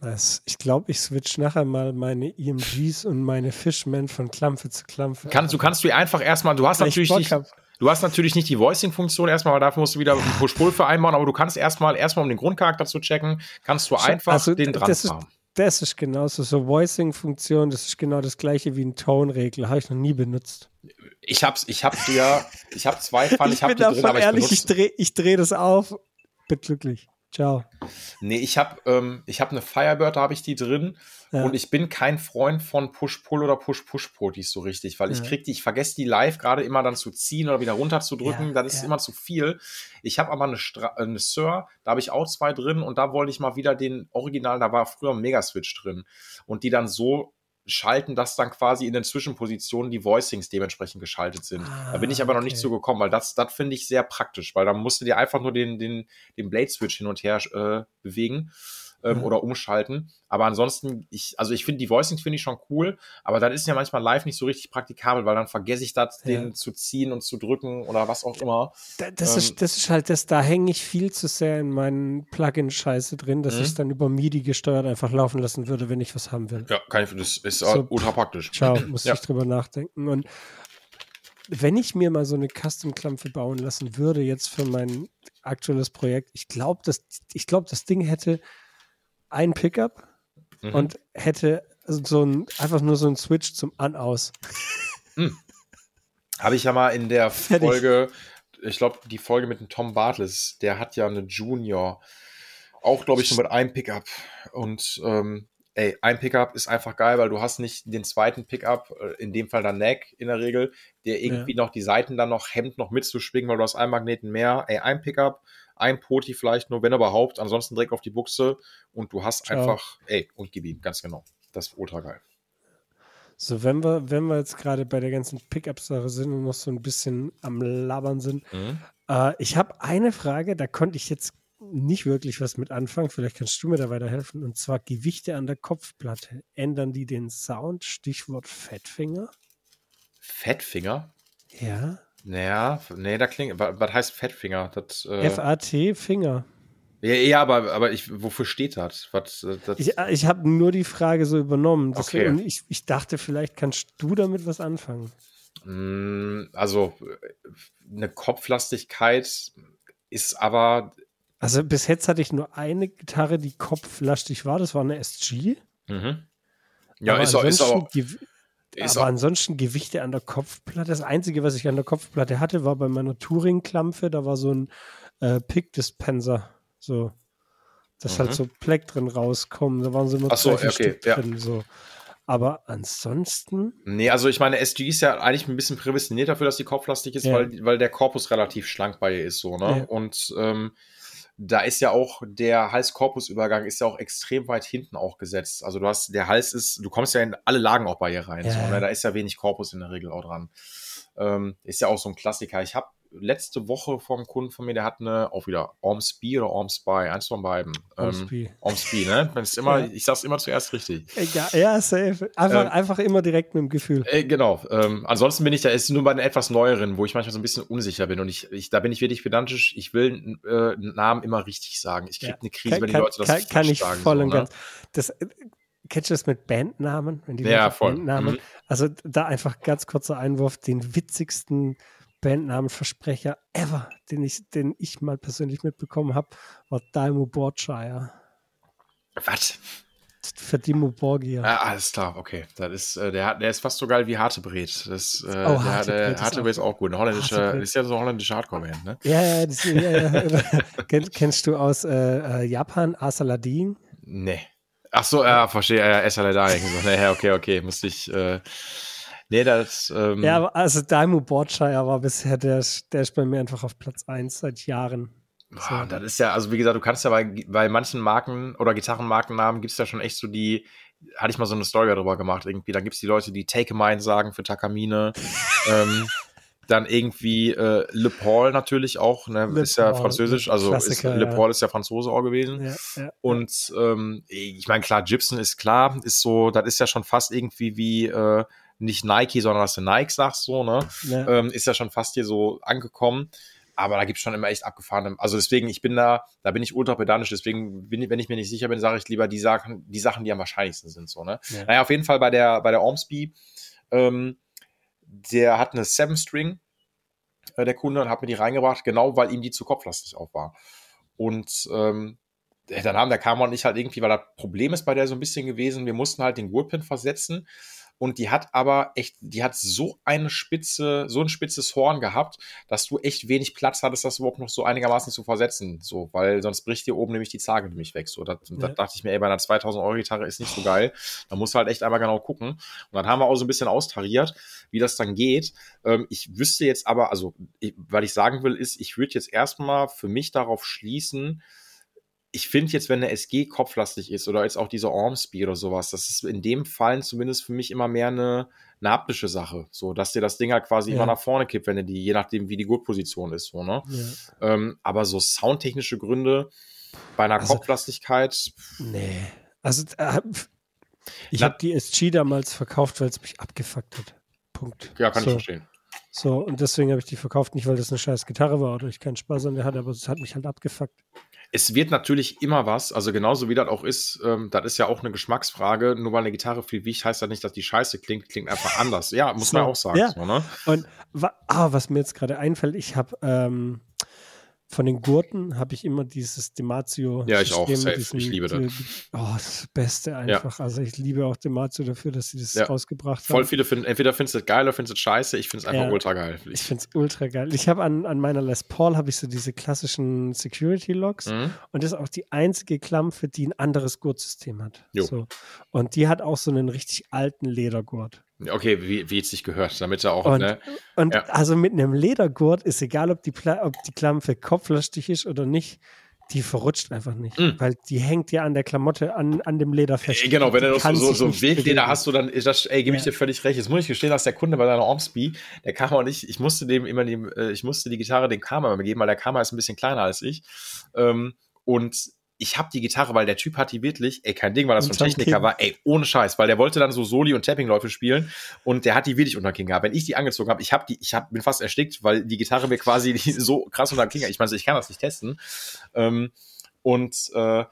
Das, ich glaube, ich switch nachher mal meine EMGs und meine Fishman von Klampfe zu Klampfe. Kannst, du kannst du einfach erstmal, du hast natürlich nicht, du hast natürlich nicht die Voicing-Funktion erstmal, weil dafür musst du wieder einen Push-Pull vereinbaren, aber du kannst erstmal, erstmal um den Grundcharakter zu checken, kannst du einfach also, den dran das haben. das ist genauso, so Voicing-Funktion, das ist genau das gleiche wie ein Tone-Regel, habe ich noch nie benutzt. Ich hab's, ich hab's ja, ich hab zwei Fall, ich, ich hab die drin, aber ehrlich, ich, ich drehe ich dreh das auf, bin glücklich. Ciao. Nee, ich habe ähm, hab eine Firebird, da habe ich die drin. Ja. Und ich bin kein Freund von Push-Pull oder Push-Push-Potis so richtig, weil ja. ich krieg die, ich vergesse die live gerade immer dann zu ziehen oder wieder runterzudrücken. Ja, das ist immer zu viel. Ich habe aber eine, Stra eine Sir, da habe ich auch zwei drin und da wollte ich mal wieder den Original, da war früher ein Megaswitch drin. Und die dann so schalten das dann quasi in den Zwischenpositionen die Voicings dementsprechend geschaltet sind. Ah, da bin ich aber noch okay. nicht zu gekommen, weil das, das finde ich sehr praktisch, weil da musst du dir einfach nur den, den, den Blade-Switch hin und her äh, bewegen ähm, Ja. oder umschalten. Aber ansonsten, ich, also ich finde die Voicings finde ich schon cool, aber das ist ja manchmal live nicht so richtig praktikabel, weil dann vergesse ich das, Ja. den zu ziehen und zu drücken oder was auch immer. Da- Das, Ähm, ist, das ist halt das, da hänge ich viel zu sehr in meinen Plugin-Scheiße drin, dass Mhm. ich es dann über MIDI gesteuert einfach laufen lassen würde, wenn ich was haben will. Ja, kann ich, das ist So. ultra praktisch. Ciao, muss Ja. ich drüber nachdenken. Und wenn ich mir mal so eine Custom-Klampfe bauen lassen würde, jetzt für mein aktuelles Projekt, ich glaube, das, ich glaub, das Ding hätte ein Pickup Mhm. und hätte so ein, einfach nur so ein Switch zum An-Aus. Habe ich ja mal in der. <laughs> Folge, ich glaube, die Folge mit dem Tom Bartles, der hat ja eine Junior. Auch, glaube ich, nur mit einem Pickup. Und ähm, ey, ein Pickup ist einfach geil, weil du hast nicht den zweiten Pickup, äh, in dem Fall der Neck in der Regel, der irgendwie noch die Seiten dann noch hemmt, noch mitzuschwingen, weil du hast einen Magneten mehr. Ey, ein Pickup, ein Poti vielleicht nur, wenn überhaupt, ansonsten direkt auf die Buchse und du hast Ciao. einfach, ey, und gib ihm, ganz genau. Das ist ultra geil. So, wenn wir, wenn wir jetzt gerade bei der ganzen Pickup-Sache sind und noch so ein bisschen am Labern sind, Äh, ich habe eine Frage, da konnte ich jetzt nicht wirklich was mit anfangen. Vielleicht kannst du mir da weiterhelfen. Und zwar Gewichte an der Kopfplatte. Ändern die den Sound? Stichwort Fettfinger. Fettfinger? Ja. Naja, nee, da klingt. wa- Was heißt Fettfinger? Das, äh, FAT Finger. ja, ja, aber, aber ich, wofür steht das? Was, äh, das Ich, ich habe nur die Frage so übernommen. Deswegen- Okay. Und ich, ich dachte, vielleicht kannst du damit was anfangen. mh, also, äh, eine Kopflastigkeit ist aber. Also bis jetzt hatte ich nur eine Gitarre, die kopflastig war. Das war eine SG. Mhm. Ja, aber ist auch, ist auch, aber ansonsten Gewichte an der Kopfplatte. Das Einzige, was ich an der Kopfplatte hatte, war bei meiner Touring-Klampfe. Da war so ein äh, Pick-Dispenser. So. Dass Mhm. halt so Pleck drin rauskommen. Da waren so immer Ach so, okay, Stück ja. drin. So. Aber ansonsten. Nee, also ich meine, SG ist ja eigentlich ein bisschen prädestiniert dafür, dass die kopflastig ist, Ja. weil, weil der Korpus relativ schlank bei ihr ist, so, ne? Ja. Und ähm, da ist ja auch der Hals-Korpus-Übergang ist ja auch extrem weit hinten auch gesetzt. Also du hast, der Hals ist, du kommst ja in alle Lagen auch bei ihr rein, Ja. so, ne? Da ist ja wenig Korpus in der Regel auch dran. Ähm, ist ja auch so ein Klassiker. Ich habe letzte Woche vom Kunden von mir, der hat eine, auch wieder Ormsby oder Ormspy, eins von beiden. Ormsby. Ähm, Ormsby, ne? <laughs> Immer, Ja. ich sag's immer zuerst richtig. Egal, ja, safe. Einfach, Ähm, einfach immer direkt mit dem Gefühl. Äh, genau. Ähm, ansonsten bin ich da, ist nur bei den etwas neueren, wo ich manchmal so ein bisschen unsicher bin. Und ich, ich da bin ich wirklich pedantisch. Ich will äh, einen Namen immer richtig sagen. Ich krieg Ja. eine Krise, Kann, wenn die kann, Leute das kann, kann ich sagen. voll so, und ne? ganz. Das, äh, du das mit Bandnamen? Wenn die Ja. Bandnamen, Mhm. Also da einfach ganz kurzer Einwurf, den witzigsten Bandnamenversprecher ever, den ich, den ich mal persönlich mitbekommen habe, war Daimo Borgshire. Was? Für Dimo Borgia. Ah, alles klar, okay. Das ist, äh, der, der ist fast so geil wie Hartebret. Das, äh, Oh, der, Hartebret der, ist Hartebret ist auch- auch gut. Eine holländische, Hartebret. ist ja so eine holländische Hardcore-Band, ne? Ja, ja, das, ja, ja. <laughs> Kenn, kennst du aus äh, äh, Japan Asaladin? Nee. Ach so, ja, verstehe. Ja, da. So. Nee, okay, okay. Musste ich. Äh, nee, das. Ähm, Ja, also Daimo Borgshire war bisher, der, ist- der ist bei mir einfach auf Platz 1 seit Jahren. Boah, das ist ja, also wie gesagt, du kannst ja bei, bei manchen Marken oder Gitarrenmarkennamen gibt es ja schon echt so die, hatte ich mal so eine Story darüber gemacht, irgendwie, da gibt es die Leute, die Take a Mine sagen für Takamine, <laughs> ähm, dann irgendwie äh, Le Paul natürlich auch, ne, Le ist ja Paul, französisch, also ist, Le ja. Paul ist ja Franzose auch gewesen. Ja, ja. Und ähm, ich meine, klar, Gibson ist klar, ist so, das ist ja schon fast irgendwie wie äh, nicht Nike, sondern was du Nike sagst, so, ne? Ja. ähm, ist ja schon fast hier so angekommen. Aber da gibt es schon immer echt abgefahrene. Also deswegen, ich bin da, da bin ich ultra pedantisch. Deswegen, bin, ich- wenn ich mir nicht sicher bin, sage ich lieber die Sachen, die Sachen, die am wahrscheinlichsten sind. So, ne? Ja. Naja, auf jeden Fall bei der, bei der Ormsby, ähm, der hat eine Seven String, äh, der Kunde, und hat mir die reingebracht, genau weil ihm die zu kopflastig auch war. Und ähm, dann haben der Kammer und ich halt irgendwie, weil das Problem ist bei der so ein bisschen gewesen, wir mussten halt den Gurtpin versetzen und die hat aber echt, die hat so eine spitze, so ein spitzes Horn gehabt, dass du echt wenig Platz hattest, das überhaupt noch so einigermaßen zu versetzen, so, weil sonst bricht hier oben nämlich die Zage nämlich weg, so, das, Ja. dachte ich mir, ey, bei einer 2000 Euro Gitarre ist nicht so geil, da musst du halt echt einmal genau gucken. Und dann haben wir auch so ein bisschen austariert, wie das dann geht, ähm, ich wüsste jetzt aber, also, ich, was ich sagen will, ist, ich würde jetzt erstmal für mich darauf schließen, ich finde jetzt, wenn eine SG kopflastig ist oder jetzt auch diese Ormsby oder sowas, das ist in dem Fall zumindest für mich immer mehr eine, eine haptische Sache. So, dass dir das Ding halt quasi ja. immer nach vorne kippt, wenn du die, je nachdem, wie die Gurtposition ist, so, ne? Ja. Ähm, aber so soundtechnische Gründe bei einer also, Kopflastigkeit. Nee. Also, äh, ich habe die SG damals verkauft, weil es mich abgefuckt hat. Punkt. Ja, kann so. ich verstehen. So, und deswegen habe ich die verkauft, nicht weil das eine scheiß Gitarre war oder ich keinen Spaß an der hatte, aber es hat mich halt abgefuckt. Es wird natürlich immer was, also genauso wie das auch ist, ähm, das ist ja auch eine Geschmacksfrage. Nur weil eine Gitarre viel wiegt, heißt das nicht, dass die scheiße klingt, klingt einfach anders. Ja, muss so, man auch sagen. Ja. So, ne? Und ah, was mir jetzt gerade einfällt, ich habe ähm, von den Gurten habe ich immer dieses Dematio. Ja, ich auch. Safe. Diesen, ich liebe das. Oh, das Beste einfach. Ja. Also ich liebe auch Dematio dafür, dass sie das ja. rausgebracht haben. Voll viele finden, entweder findest du es geil oder findest du es scheiße. Ich finde es einfach ja. ultra geil. Ich finde es ultra geil. Ich habe an, an meiner Les Paul habe ich so diese klassischen Security Logs mhm. und das ist auch die einzige Klampfe, die ein anderes Gurtsystem hat. Jo. So. Und die hat auch so einen richtig alten Ledergurt. Okay, wie, wie es sich gehört, damit er auch. Und, ne, und ja. also mit einem Ledergurt ist egal, ob die, ob die Klampfe kopflastig ist oder nicht, die verrutscht einfach nicht. Mm. Weil die hängt ja an der Klamotte, an, an dem Leder fest. Ey, genau, wenn du so, so, so Wildleder hast, du dann ist das, ey, gebe ich ja. dir völlig recht. Jetzt muss ich gestehen, dass der Kunde bei deiner Ormsby, der kam auch nicht, ich musste dem immer, dem, äh, ich musste die Gitarre dem Karma geben, weil der Karma ist ein bisschen kleiner als ich. Ähm, und ich habe die Gitarre, weil der Typ hat die wirklich, ey, kein Ding, weil das so ein Techniker war, ey, ohne Scheiß, weil der wollte dann so Soli- und Tappingläufe spielen und der hat die wirklich unter King gehabt. Wenn ich die angezogen habe, ich habe die, ich hab, bin fast erstickt, weil die Gitarre mir quasi so krass unter King, ich meine, ich kann das nicht testen. Ähm, und äh,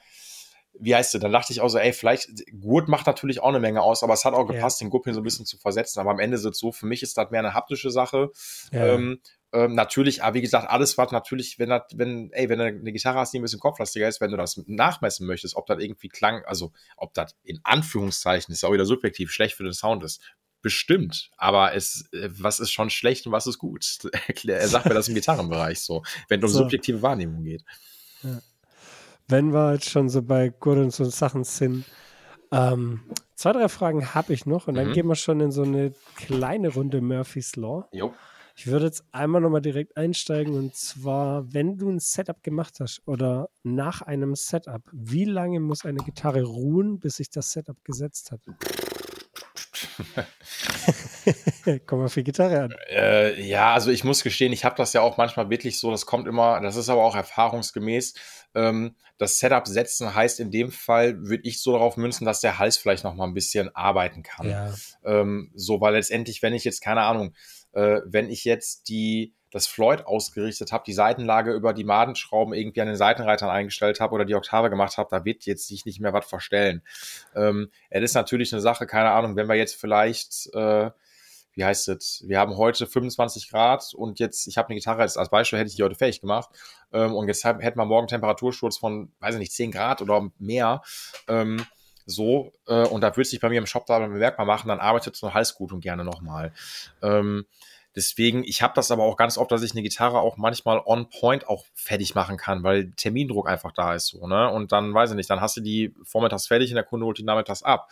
wie heißt du, dann dachte ich auch so, ey, vielleicht, Gurt macht natürlich auch eine Menge aus, aber es hat auch gepasst, ja. den Gupin so ein bisschen zu versetzen. Aber am Ende ist es so, für mich ist das mehr eine haptische Sache. Ja. Ähm, ähm, natürlich, aber wie gesagt, alles was natürlich, wenn das, wenn, ey, wenn du eine Gitarre hast, die ein bisschen kopflastiger ist, wenn du das nachmessen möchtest, ob das irgendwie klang, also ob das in Anführungszeichen, ist auch wieder subjektiv, schlecht für den Sound ist. Bestimmt, aber es, äh, was ist schon schlecht und was ist gut? <laughs> er sagt mir das im Gitarrenbereich so, wenn es um so. subjektive Wahrnehmung geht. Ja. Wenn wir jetzt schon so bei Gut und so Sachen sind, ähm, zwei, drei Fragen habe ich noch und dann mhm. gehen wir schon in so eine kleine Runde Murphy's Law. Jo. Ich würde jetzt einmal nochmal direkt einsteigen und zwar, wenn du ein Setup gemacht hast oder nach einem Setup, wie lange muss eine Gitarre ruhen, bis sich das Setup gesetzt hat? Komm mal für Gitarre an. Äh, ja, also ich muss gestehen, ich habe das ja auch manchmal wirklich so, das kommt immer, das ist aber auch erfahrungsgemäß. Ähm, das Setup setzen heißt in dem Fall, würde ich so darauf münzen, dass der Hals vielleicht noch mal ein bisschen arbeiten kann. Ja. Ähm, so, weil letztendlich, wenn ich jetzt, keine Ahnung, äh, wenn ich jetzt die das Floyd ausgerichtet habe, die Seitenlage über die Madenschrauben irgendwie an den Seitenreitern eingestellt habe oder die Oktave gemacht habe, da wird jetzt sich nicht mehr was verstellen. Ähm, es ist natürlich eine Sache, keine Ahnung, wenn wir jetzt vielleicht, äh, wie heißt es, wir haben heute 25 Grad und jetzt, ich habe eine Gitarre jetzt als Beispiel, hätte ich die heute fähig gemacht ähm, und jetzt hätten wir morgen Temperatursturz von, weiß ich nicht, 10 Grad oder mehr. Ähm, so, äh, und da würde sich bei mir im Shop da bemerkbar machen, dann arbeitet so Hals gut und gerne nochmal. Ähm, deswegen, ich habe das aber auch ganz oft, dass ich eine Gitarre auch manchmal on point auch fertig machen kann, weil Termindruck einfach da ist so, ne? Und dann, weiß ich nicht, dann hast du die vormittags fertig und der Kunde holt die nachmittags ab.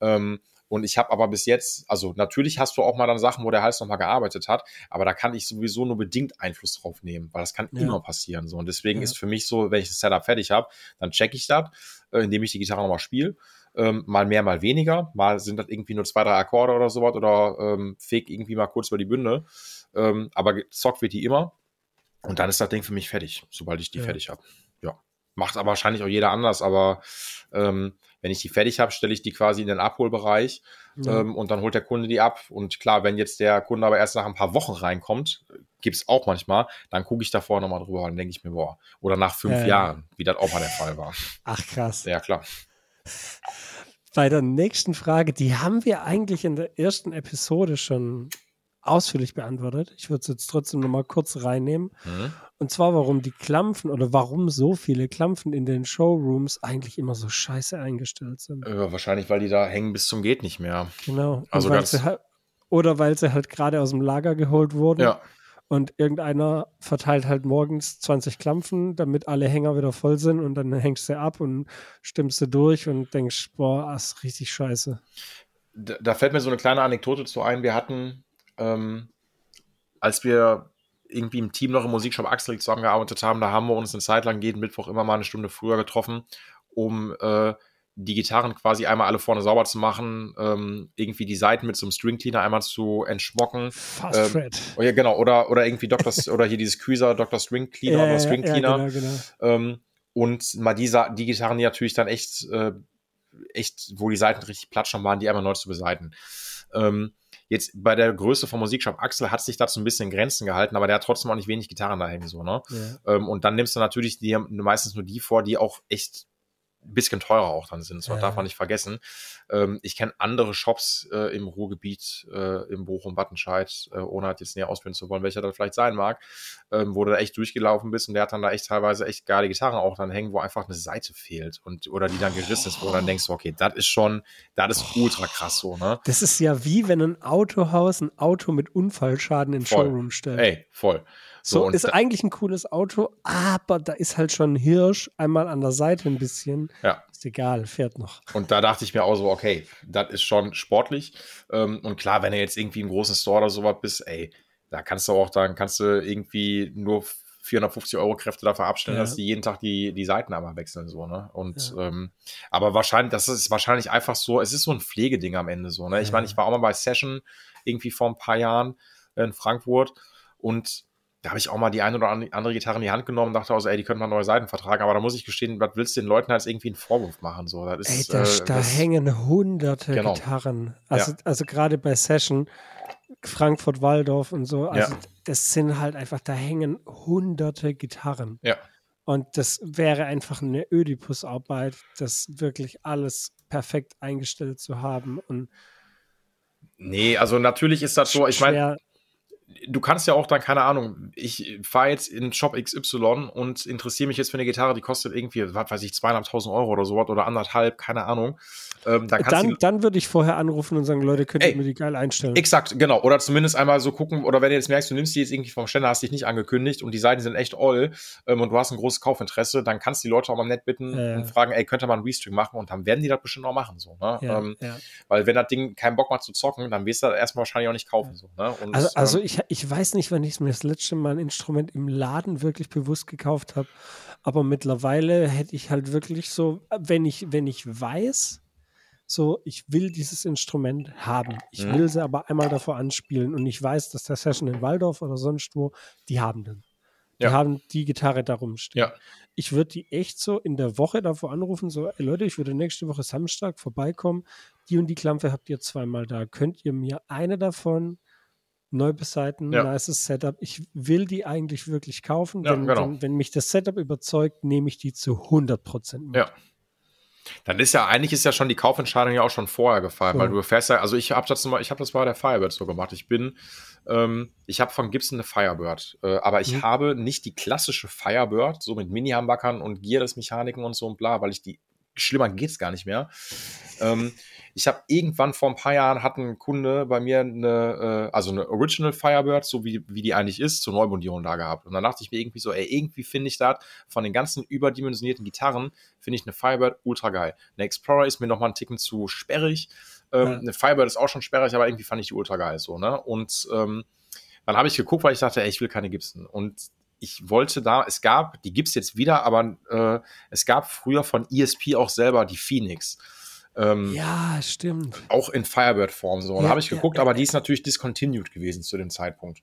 Ähm, und ich habe aber bis jetzt, also natürlich hast du auch mal dann Sachen, wo der Hals nochmal gearbeitet hat, aber da kann ich sowieso nur bedingt Einfluss drauf nehmen, weil das kann ja. immer passieren. So. Und deswegen ja. ist für mich so, wenn ich das Setup fertig habe, dann checke ich das, äh, indem ich die Gitarre nochmal spiele. Ähm, mal mehr, mal weniger. Mal sind das irgendwie nur zwei, drei Akkorde oder sowas oder ähm, feg irgendwie mal kurz über die Bünde. Ähm, aber gezockt wird die immer. Und dann ist das Ding für mich fertig, sobald ich die ja. fertig habe. Ja. Macht aber wahrscheinlich auch jeder anders, aber ähm, wenn ich die fertig habe, stelle ich die quasi in den Abholbereich ja. ähm, und dann holt der Kunde die ab. Und klar, wenn jetzt der Kunde aber erst nach ein paar Wochen reinkommt, gibt es auch manchmal, dann gucke ich davor nochmal drüber und denke ich mir, boah, oder nach fünf äh. Jahren, wie das auch mal der Fall war. Ach krass. Ja, klar. Bei der nächsten Frage, die haben wir eigentlich in der ersten Episode schon ausführlich beantwortet. Ich würde es jetzt trotzdem nochmal kurz reinnehmen. Mhm. Und zwar, warum die Klampfen oder warum so viele Klampfen in den Showrooms eigentlich immer so scheiße eingestellt sind. Äh, wahrscheinlich, weil die da hängen bis zum Geht nicht mehr. Genau. Also ganz halt, oder weil sie halt gerade aus dem Lager geholt wurden. Ja. Und irgendeiner verteilt halt morgens 20 Klampfen, damit alle Hänger wieder voll sind und dann hängst du ab und stimmst du durch und denkst, boah, das ist richtig scheiße. Da, da fällt mir so eine kleine Anekdote zu ein. Wir hatten ähm, als wir irgendwie im Team noch im Musikshop Axel zusammengearbeitet haben, da haben wir uns eine Zeit lang jeden Mittwoch immer mal eine Stunde früher getroffen, um äh, die Gitarren quasi einmal alle vorne sauber zu machen, ähm, irgendwie die Seiten mit so einem String Cleaner einmal zu entschmocken. Fast ähm, Fred. Oh ja, genau, oder, oder irgendwie Dr. oder hier dieses Cuiser Dr. String Cleaner ja, oder String Cleaner. Ja, genau, genau. Ähm, und mal die, die Gitarren, die natürlich dann echt, äh, echt, wo die Seiten richtig platt schon waren, die einmal neu zu beseiten. Ähm, jetzt bei der Größe vom Musikshop Axel hat sich dazu ein bisschen Grenzen gehalten, aber der hat trotzdem auch nicht wenig Gitarren da hängen, so, ne? Ja. Ähm, und dann nimmst du natürlich die, meistens nur die vor, die auch echt ein bisschen teurer auch dann sind. Das ja. darf man nicht vergessen. Ähm, ich kenne andere Shops äh, im Ruhrgebiet, äh, im Bochum, Wattenscheid, äh, ohne halt jetzt näher ausführen zu wollen, welcher das vielleicht sein mag, ähm, wo du da echt durchgelaufen bist und der hat dann da echt teilweise echt geile Gitarren auch dann hängen, wo einfach eine Seite fehlt und oder die dann gerissen ist, wo du dann denkst, okay, das ist schon, das ist ultra krass so, ne? Das ist ja wie wenn ein Autohaus ein Auto mit Unfallschaden in voll. Showroom stellt. Ey, voll. So, so ist eigentlich ein cooles Auto, aber da ist halt schon ein Hirsch einmal an der Seite ein bisschen. Ja. Ist egal, fährt noch. Und da dachte ich mir auch so, okay, das ist schon sportlich. Ähm, und klar, wenn du jetzt irgendwie im großen Store oder sowas bist, ey, da kannst du auch, dann kannst du irgendwie nur 450 Euro Kräfte dafür abstellen, ja. dass die jeden Tag die, die Seiten einmal wechseln, so, ne? Und, ja. ähm, aber wahrscheinlich, das ist wahrscheinlich einfach so, es ist so ein Pflegeding am Ende so, ne? Ich ja. meine, ich war auch mal bei Session irgendwie vor ein paar Jahren in Frankfurt und da habe ich auch mal die eine oder andere Gitarre in die Hand genommen und dachte auch so, ey, die könnten mal neue Seiten vertragen. Aber da muss ich gestehen, was willst du den Leuten als irgendwie einen Vorwurf machen? So, das ist, ey, da, äh, da das, hängen hunderte genau. Gitarren. Also, ja. also gerade bei Session, Frankfurt, Waldorf und so, also ja. das sind halt einfach, da hängen hunderte Gitarren. Ja. Und das wäre einfach eine Ödipus-Arbeit, das wirklich alles perfekt eingestellt zu haben. Und nee, also natürlich ist das so, ich meine du kannst ja auch dann, keine Ahnung, ich fahre jetzt in Shop XY und interessiere mich jetzt für eine Gitarre, die kostet irgendwie, was weiß ich, zweieinhalbtausend Euro oder sowas oder anderthalb, keine Ahnung. Ähm, dann, dann, dann würde ich vorher anrufen und sagen, Leute, könnt ihr mir die geil einstellen. Exakt, genau. Oder zumindest einmal so gucken, oder wenn du jetzt merkst, du nimmst die jetzt irgendwie vom Ständer, hast dich nicht angekündigt und die Seiten sind echt all ähm, und du hast ein großes Kaufinteresse, dann kannst du die Leute auch mal nett bitten äh. und fragen, ey, könnt ihr mal einen Restream machen und dann werden die das bestimmt auch machen, so, ne? Ja, ähm, ja. Weil wenn das Ding keinen Bock macht zu zocken, dann wirst du das erstmal wahrscheinlich auch nicht kaufen, so, ne? Und, also, also ähm, ich, ich weiß nicht, wann ich mir das letzte Mal ein Instrument im Laden wirklich bewusst gekauft habe, aber mittlerweile hätte ich halt wirklich so, wenn ich, wenn ich weiß, so, ich will dieses Instrument haben. Ich mhm. will sie aber einmal davor anspielen und ich weiß, dass der Session in Waldorf oder sonst wo, die haben den. Die ja. haben die Gitarre da rumstehen. Ja. Ich würde die echt so in der Woche davor anrufen, so, ey Leute, ich würde nächste Woche Samstag vorbeikommen. Die und die Klampe habt ihr zweimal da. Könnt ihr mir eine davon neu beseiten, ja. nices Setup. Ich will die eigentlich wirklich kaufen. Ja, wenn, genau. wenn, wenn, mich das Setup überzeugt, nehme ich die zu 100 Prozent mit. Ja. Dann ist ja, eigentlich ist ja schon die Kaufentscheidung ja auch schon vorher gefallen, mhm. weil du fährst ja, also ich habe das, ich hab das bei der Firebird so gemacht. Ich bin, ähm, ich habe von Gibson eine Firebird, äh, aber ich mhm. habe nicht die klassische Firebird, so mit Mini-Humbuckern und Gearless-Mechaniken und so und bla, weil ich die, schlimmer geht's gar nicht mehr. Ähm, ich habe irgendwann vor ein paar Jahren hat ein Kunde bei mir eine, äh, also eine Original Firebird, so wie, wie die eigentlich ist, zur Neumondierung da gehabt. Und dann dachte ich mir irgendwie so, ey, irgendwie finde ich das von den ganzen überdimensionierten Gitarren, finde ich eine Firebird ultra geil. Eine Explorer ist mir nochmal einen Ticken zu sperrig. Ähm, ja. Eine Firebird ist auch schon sperrig, aber irgendwie fand ich die ultra geil so, ne? Und ähm, dann habe ich geguckt, weil ich dachte, ey, ich will keine Gibson. Und ich wollte da, es gab, die gibt es jetzt wieder, aber äh, es gab früher von ESP auch selber die Phoenix. Ähm, ja, stimmt. Auch in Firebird-Form so. Und ja, da habe ich geguckt, ja, aber die ist natürlich discontinued gewesen zu dem Zeitpunkt.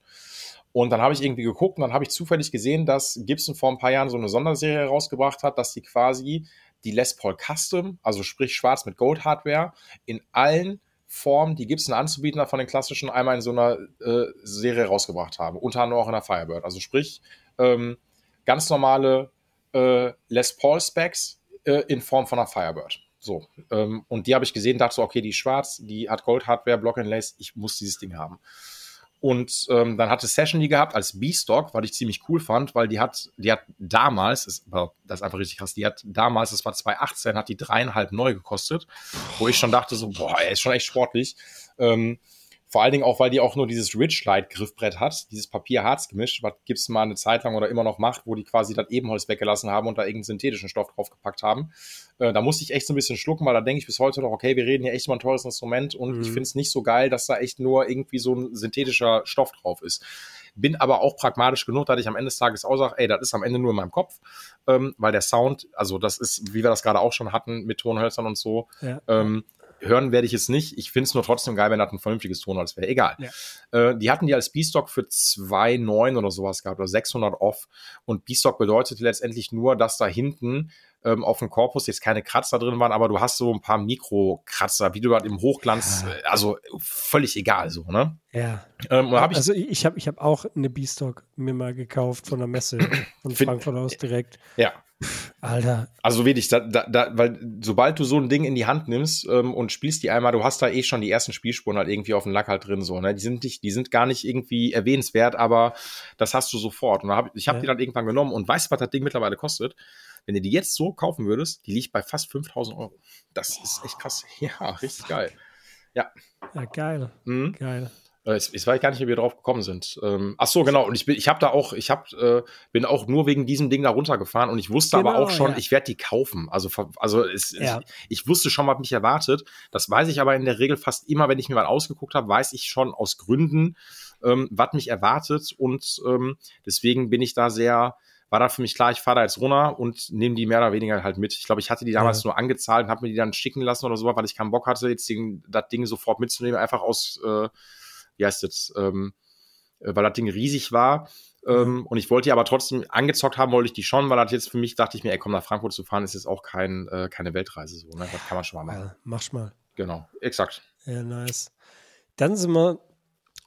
Und dann habe ich irgendwie geguckt und dann habe ich zufällig gesehen, dass Gibson vor ein paar Jahren so eine Sonderserie rausgebracht hat, dass die quasi die Les Paul Custom, also sprich schwarz mit Gold Hardware, in allen Formen, die Gibson anzubieten hat, von den klassischen, einmal in so einer äh, Serie rausgebracht haben. Unter anderem auch in der Firebird. Also sprich, ähm, ganz normale äh, Les Paul Specs äh, in Form von einer Firebird. So, ähm, und die habe ich gesehen, dachte so, okay, die ist schwarz, die hat Gold-Hardware, Block and Lace, ich muss dieses Ding haben. Und ähm, dann hatte Session die gehabt als B-Stock, was ich ziemlich cool fand, weil die hat, die hat damals, ist, das ist einfach richtig krass, die hat damals, das war 2018, hat die dreieinhalb neu gekostet, wo ich schon dachte so, boah, er ist schon echt sportlich. Ähm, vor allen Dingen auch, weil die auch nur dieses Ridge-Light-Griffbrett hat, dieses Papier-Harz-Gemisch, was gibt's mal eine Zeit lang oder immer noch macht, wo die quasi das Ebenholz weggelassen haben und da irgendeinen synthetischen Stoff draufgepackt haben. Äh, da musste ich echt so ein bisschen schlucken, weil da denke ich bis heute noch, okay, wir reden hier echt mal ein teures Instrument und mhm. ich finde es nicht so geil, dass da echt nur irgendwie so ein synthetischer Stoff drauf ist. bin aber auch pragmatisch genug, dass ich am Ende des Tages auch sage, ey, das ist am Ende nur in meinem Kopf, ähm, weil der Sound, also das ist, wie wir das gerade auch schon hatten mit Tonhölzern und so, Ja. ähm, hören werde ich es nicht. Ich finde es nur trotzdem geil, wenn das ein vernünftiges Tonholz wäre. Egal. Äh, die hatten die als B-Stock für 2,9 oder sowas gehabt oder 600 off. Und B-Stock bedeutet letztendlich nur, dass da hinten ähm, auf dem Korpus jetzt keine Kratzer drin waren, aber du hast so ein paar Mikrokratzer, wie du halt im Hochglanz, Ja. äh, also völlig egal so, ne? Ja. Ähm, ich, also ich, habe ich hab auch eine B-Stock mir mal gekauft von der Messe von Frankfurt aus direkt. ja, Alter, Also wirklich, da, da, da, weil sobald du so ein Ding in die Hand nimmst ähm, und spielst die einmal, du hast da eh schon die ersten Spielspuren halt irgendwie auf dem Lack halt drin so, ne? Die sind nicht, die sind gar nicht irgendwie erwähnenswert, aber das hast du sofort. Und hab, ich habe Ja. die dann irgendwann genommen und weißt, was das Ding mittlerweile kostet? Wenn du die jetzt so kaufen würdest, die liegt bei fast 5000 Euro. Das ist echt krass. <laughs> Ja, richtig geil. ja, geil, Mhm. geil. Äh, Jetzt, jetzt weiß ich gar nicht, wie wir drauf gekommen sind. Ähm, ach so, genau. Und ich bin, ich habe da auch, ich hab, äh, bin auch nur wegen diesem Ding da runtergefahren und ich wusste aber Genau, auch schon, ja. ich werde die kaufen. Also, also es, Ja. ich, ich wusste schon, was mich erwartet. Das weiß ich aber in der Regel fast immer, wenn ich mir mal ausgeguckt habe, weiß ich schon aus Gründen, ähm, was mich erwartet und ähm, deswegen bin ich da sehr war da für mich klar, ich fahre da jetzt runter und nehme die mehr oder weniger halt mit. Ich glaube, ich hatte die damals Ja. nur angezahlt und habe mir die dann schicken lassen oder so, weil ich keinen Bock hatte, jetzt den, das Ding sofort mitzunehmen, einfach aus, äh, wie heißt das, ähm, äh, weil das Ding riesig war. Ähm, und ich wollte die aber trotzdem angezockt haben, wollte ich die schon, weil das jetzt für mich dachte ich mir, ey, komm nach Frankfurt zu fahren, ist jetzt auch kein, äh, keine Weltreise so, ne? Das kann man schon mal machen. Ja, mach's mal. Genau, exakt. Ja, nice. Dann sind wir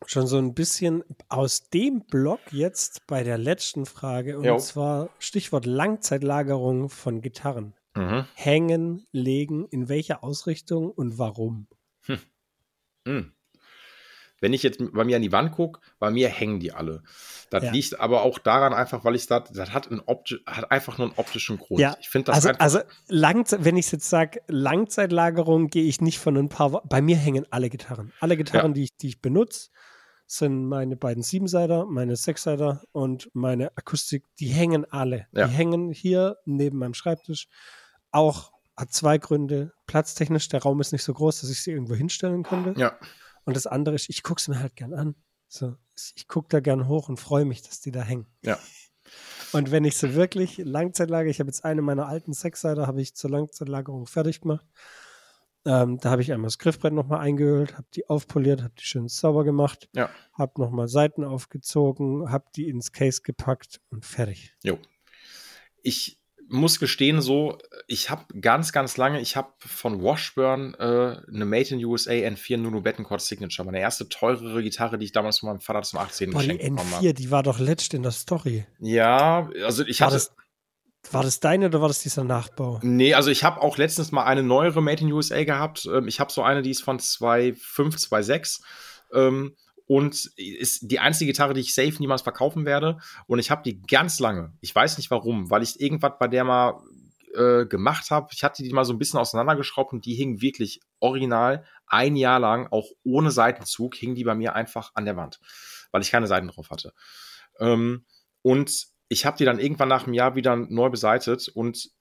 schon so ein bisschen aus dem Block jetzt bei der letzten Frage und Jo. zwar Stichwort Langzeitlagerung von Gitarren. Mhm. Hängen, legen, in welcher Ausrichtung und warum? Mhm. Wenn ich jetzt bei mir an die Wand gucke, bei mir hängen die alle. Das Ja. liegt aber auch daran einfach, weil ich das, das hat, ein opti hat einfach nur einen optischen Grund. Ja, Ich finde das Also, also Langzeit, wenn ich jetzt sage, Langzeitlagerung, gehe ich nicht von ein paar Wo Bei mir hängen alle Gitarren. Alle Gitarren, die, ich, die ich benutze, sind meine beiden Siebenseiter, meine Sechsseiter und meine Akustik. Die hängen alle. Ja. Die hängen hier neben meinem Schreibtisch. Auch hat zwei Gründe. Platztechnisch, der Raum ist nicht so groß, dass ich sie irgendwo hinstellen könnte. ja, Und das andere ist, ich gucke sie mir halt gern an. So, ich gucke da gern hoch und freue mich, dass die da hängen. ja. <laughs> Und wenn ich sie wirklich Langzeitlage, ich habe jetzt eine meiner alten Sechsseiter, habe ich zur Langzeitlagerung fertig gemacht. Ähm, da habe ich einmal das Griffbrett nochmal eingehüllt, habe die aufpoliert, habe die schön sauber gemacht, Ja. habe nochmal Seiten aufgezogen, habe die ins Case gepackt und fertig. Jo. Ich muss gestehen, so, ich habe ganz, ganz lange, ich habe von Washburn äh, eine Made in USA N4 Nuno Bettencourt Signature, meine erste teurere Gitarre, die ich damals von meinem Vater zum 18. Boah, die geschenkt bekommen habe. N4, die war doch letzt in der Story. Ja, also ich War hatte. das, war das deine oder war das dieser Nachbau? Nee, also ich habe auch letztens mal eine neuere Made in USA gehabt. Ähm, Ich habe so eine, die ist von 2.5, 2.6. Ähm, und ist die einzige Gitarre, die ich safe niemals verkaufen werde. Und ich habe die ganz lange. Ich weiß nicht warum, weil ich irgendwas bei der mal äh, gemacht habe. Ich hatte die mal so ein bisschen auseinandergeschraubt und die hing wirklich original ein Jahr lang, auch ohne Seitenzug, hing die bei mir einfach an der Wand, weil ich keine Seiten drauf hatte. Ähm, und ich habe die dann irgendwann nach einem Jahr wieder neu beseitet und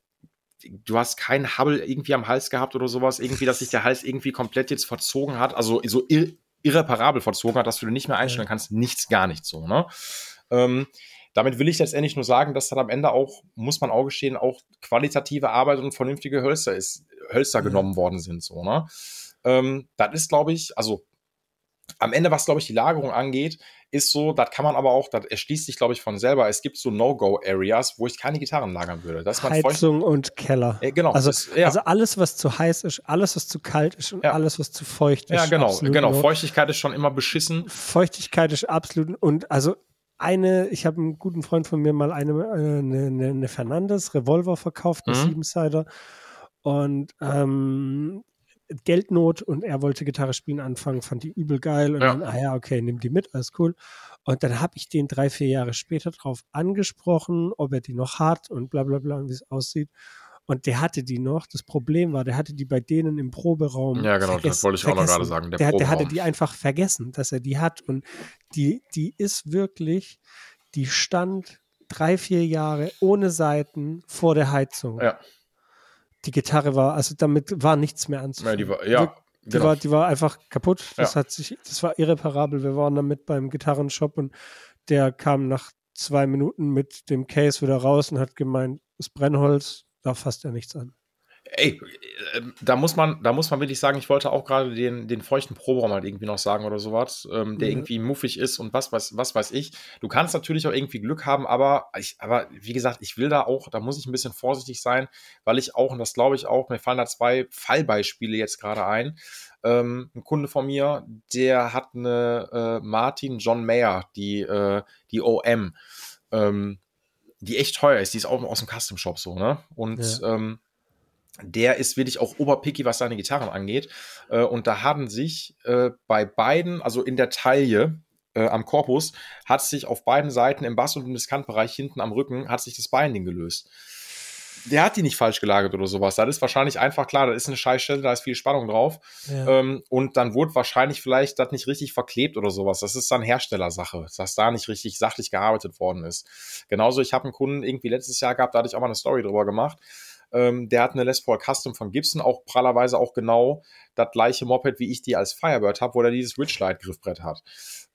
du hast keinen Hubble irgendwie am Hals gehabt oder sowas, irgendwie, dass sich der Hals irgendwie komplett jetzt verzogen hat, also so ir irreparabel verzogen hat, dass du den nicht mehr einstellen kannst, nichts, gar nichts so, ne? Ähm, damit will ich letztendlich nur sagen, dass dann am Ende auch, muss man auch gestehen, auch qualitative Arbeit und vernünftige Hölster ist, Hölster Ja. genommen worden sind, so, ne? Ähm, das ist, glaube ich, also am Ende, was, glaube ich, die Lagerung angeht, ist so, das kann man aber auch, das erschließt sich, glaube ich, von selber. Es gibt so No-Go-Areas, wo ich keine Gitarren lagern würde. Das ist man feucht. Heizung und Keller. Ja, genau. Also, das, ja. also alles, was zu heiß ist, alles, was zu kalt ist und Ja. alles, was zu feucht ist. ja, genau, genau. no. Feuchtigkeit ist schon immer beschissen. Feuchtigkeit ist absolut und also eine, ich habe einen guten Freund von mir mal eine, äh, eine, eine, eine Fernandes Revolver verkauft, eine Mhm. Siebensider und ähm, Geldnot und er wollte Gitarre spielen anfangen, fand die übel geil und Ja. dann, ah ja, okay, nimm die mit, alles cool. Und dann habe ich den drei, vier Jahre später drauf angesprochen, ob er die noch hat und bla bla bla und wie es aussieht. Und der hatte die noch. Das Problem war, der hatte die bei denen im Proberaum. Ja, genau, das vergessen- wollte ich auch noch vergessen. gerade sagen, der Der, der hatte die einfach vergessen, dass er die hat. Und die, die ist wirklich, die stand drei, vier Jahre ohne Seiten vor der Heizung. Ja. Die Gitarre war, also damit war nichts mehr anzufangen. Ja, die war, ja, Die, genau. war, die war einfach kaputt. Das Ja. hat sich, das war irreparabel. Wir waren damit beim Gitarrenshop und der kam nach zwei Minuten mit dem Case wieder raus und hat gemeint, das Brennholz, da fasst er nichts an. Ey, äh, da muss man, da muss man wirklich sagen, ich wollte auch gerade den, den feuchten Proberaum halt irgendwie noch sagen oder sowas, ähm, der mhm. irgendwie muffig ist und was weiß, was weiß ich. Du kannst natürlich auch irgendwie Glück haben, aber ich, aber wie gesagt, ich will da auch, da muss ich ein bisschen vorsichtig sein, weil ich auch, und das glaube ich auch, mir fallen da zwei Fallbeispiele jetzt gerade ein. Ähm, ein Kunde von mir, der hat eine äh, Martin John Mayer, die, äh, die OM, ähm, die echt teuer ist, die ist auch aus dem Custom Shop so, ne? Und ja. ähm, der ist wirklich auch oberpicky, was seine Gitarren angeht. Äh, und da haben sich äh, bei beiden, also in der Taille, äh, am Korpus, hat sich auf beiden Seiten im Bass- und im Diskantbereich hinten am Rücken, hat sich das Binding gelöst. Der hat die nicht falsch gelagert oder sowas. Das ist wahrscheinlich einfach klar, da ist eine Scheißstelle, da ist viel Spannung drauf. Ja. Ähm, und dann wurde wahrscheinlich vielleicht das nicht richtig verklebt oder sowas. Das ist dann Herstellersache, dass da nicht richtig sachlich gearbeitet worden ist. Genauso, ich habe einen Kunden irgendwie letztes Jahr gehabt, da hatte ich auch mal eine Story drüber gemacht ähm, der hat eine Les Paul Custom von Gibson, auch prallerweise auch genau das gleiche Moped, wie ich die als Firebird habe, wo er dieses Ridgelight Griffbrett hat.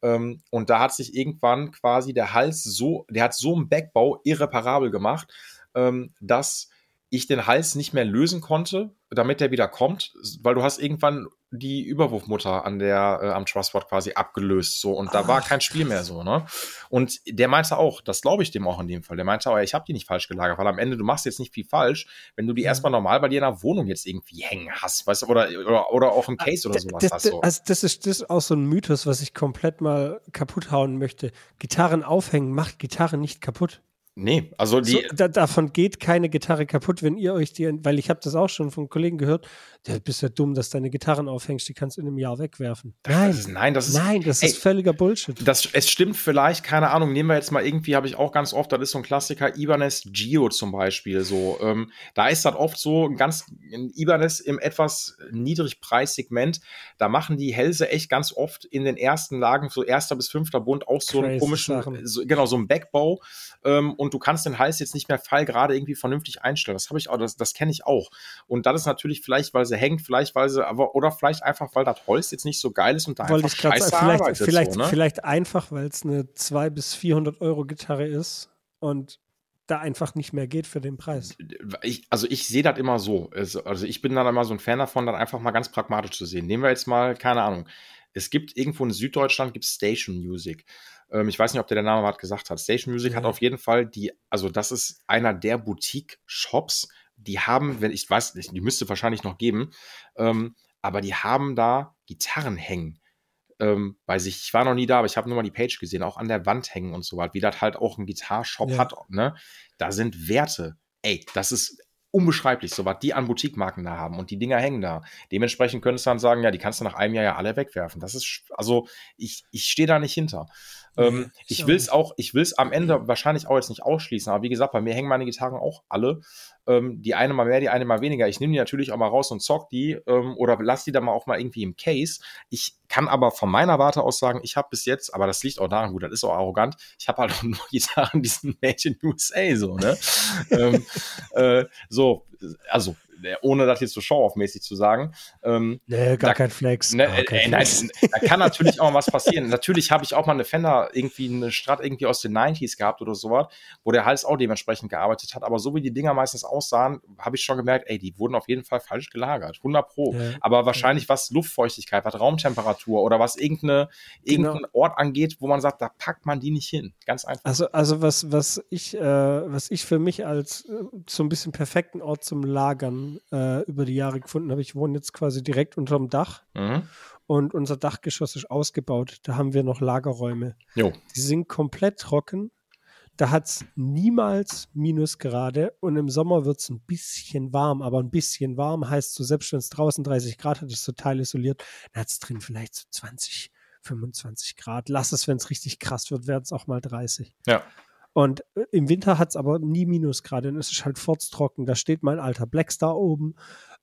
Ähm, und da hat sich irgendwann quasi der Hals so, der hat so einen Backbau irreparabel gemacht, ähm, dass ich den Hals nicht mehr lösen konnte, damit der wieder kommt, weil du hast irgendwann die Überwurfmutter an der äh, am Trustboard quasi abgelöst so und da Ach, war kein Spiel mehr so, ne? Und der meinte auch, das glaube ich dem auch in dem Fall. Der meinte auch, ich habe die nicht falsch gelagert, weil am Ende du machst jetzt nicht viel falsch, wenn du die erstmal normal bei dir in der Wohnung jetzt irgendwie hängen hast, weißt du, oder oder, oder auch im Case oder sowas das, hast so. Also das ist das ist auch so ein Mythos, was ich komplett mal kaputt hauen möchte. Gitarren aufhängen macht Gitarren nicht kaputt. Nee, also die. So, da, davon geht keine Gitarre kaputt, wenn ihr euch die, weil ich habe das auch schon von Kollegen gehört, du bist ja dumm, dass deine Gitarren aufhängst, die kannst du in einem Jahr wegwerfen. Nein, das ist, nein, das ist, nein, das ey, ist völliger Bullshit. Das, es stimmt vielleicht, keine Ahnung, nehmen wir jetzt mal irgendwie, habe ich auch ganz oft, das ist so ein Klassiker, Ibanez Geo zum Beispiel, so. Ähm, da ist das oft so ein ganz, ein Ibanez im etwas Niedrigpreissegment, da machen die Hälse echt ganz oft in den ersten Lagen, so erster bis fünfter Bund, auch so Crazy einen komischen, so, genau, so einen Backbau, ähm, und du kannst den Hals jetzt nicht mehr fall gerade irgendwie vernünftig einstellen. Das habe ich auch, das, das kenne ich auch. Und das ist natürlich vielleicht, weil sie hängt, vielleicht weil sie, aber oder vielleicht einfach, weil das Holz jetzt nicht so geil ist und da Wollte einfach scheiße sagen, vielleicht, arbeitet. Vielleicht, so, ne? vielleicht einfach, weil es eine 200 bis 400 Euro Gitarre ist und da einfach nicht mehr geht für den Preis. Ich, also ich sehe das immer so. Also ich bin dann immer so ein Fan davon, dann einfach mal ganz pragmatisch zu sehen. Nehmen wir jetzt mal, keine Ahnung, es gibt irgendwo in Süddeutschland gibt Station Music. Ähm, ich weiß nicht, ob der der Name was gesagt hat. Station Music ja. hat auf jeden Fall die, also das ist einer der Boutique-Shops, die haben, wenn ich weiß nicht, die müsste wahrscheinlich noch geben, ähm, aber die haben da Gitarren hängen. Ähm, bei sich, ich war noch nie da, aber ich habe nur mal die Page gesehen, auch an der Wand hängen und so weiter, wie das halt auch ein Gitarshop ja. hat, ne? Da sind Werte. Ey, das ist unbeschreiblich, so was die an Boutiquemarken da haben und die Dinger hängen da. Dementsprechend könntest du dann sagen, ja, die kannst du nach einem Jahr ja alle wegwerfen. Das ist, also ich, ich stehe da nicht hinter. Ähm, ich will es auch, ich will es am Ende wahrscheinlich auch jetzt nicht ausschließen, aber wie gesagt, bei mir hängen meine Gitarren auch alle. Ähm, die eine mal mehr, die eine mal weniger. Ich nehme die natürlich auch mal raus und zock die ähm, oder lass die dann mal auch mal irgendwie im Case. Ich kann aber von meiner Warte aus sagen, ich habe bis jetzt, aber das liegt auch daran, gut, das ist auch arrogant, ich habe halt auch <laughs> nur Gitarren, die sind made in USA, so, ne? <laughs> ähm, äh, so, also ohne das jetzt so show-off-mäßig zu sagen. Ähm, nee, gar da, kein Flex. Ne, gar kein äh, Flex. Nein, <laughs> da kann natürlich auch mal was passieren. natürlich habe ich auch mal eine Fender, irgendwie eine Strat irgendwie aus den 90s gehabt oder sowas, wo der Hals auch dementsprechend gearbeitet hat. Aber so wie die Dinger meistens aussahen, habe ich schon gemerkt, ey, die wurden auf jeden Fall falsch gelagert. 100 Pro. Ja, Aber wahrscheinlich was Luftfeuchtigkeit, was Raumtemperatur oder was irgendeine, genau. irgendein Ort angeht, wo man sagt, da packt man die nicht hin. Ganz einfach. Also, also was, was ich, äh, was ich für mich als äh, so ein bisschen perfekten Ort zum Lagern äh, über die Jahre gefunden habe. Ich wohne jetzt quasi direkt unterm Dach mhm. und unser Dachgeschoss ist ausgebaut. Da haben wir noch Lagerräume. Jo. Die sind komplett trocken. Da hat es niemals Minusgrade und im Sommer wird es ein bisschen warm, aber ein bisschen warm heißt so, selbst wenn es draußen 30 Grad hat, ist total isoliert, dann hat es drin vielleicht so 20, 25 Grad. Lass es, wenn es richtig krass wird, werden es auch mal 30. Ja. Und äh, im Winter hat es aber nie Minusgrade. Und es ist halt furztrocken. Da steht mein alter Blackstar oben.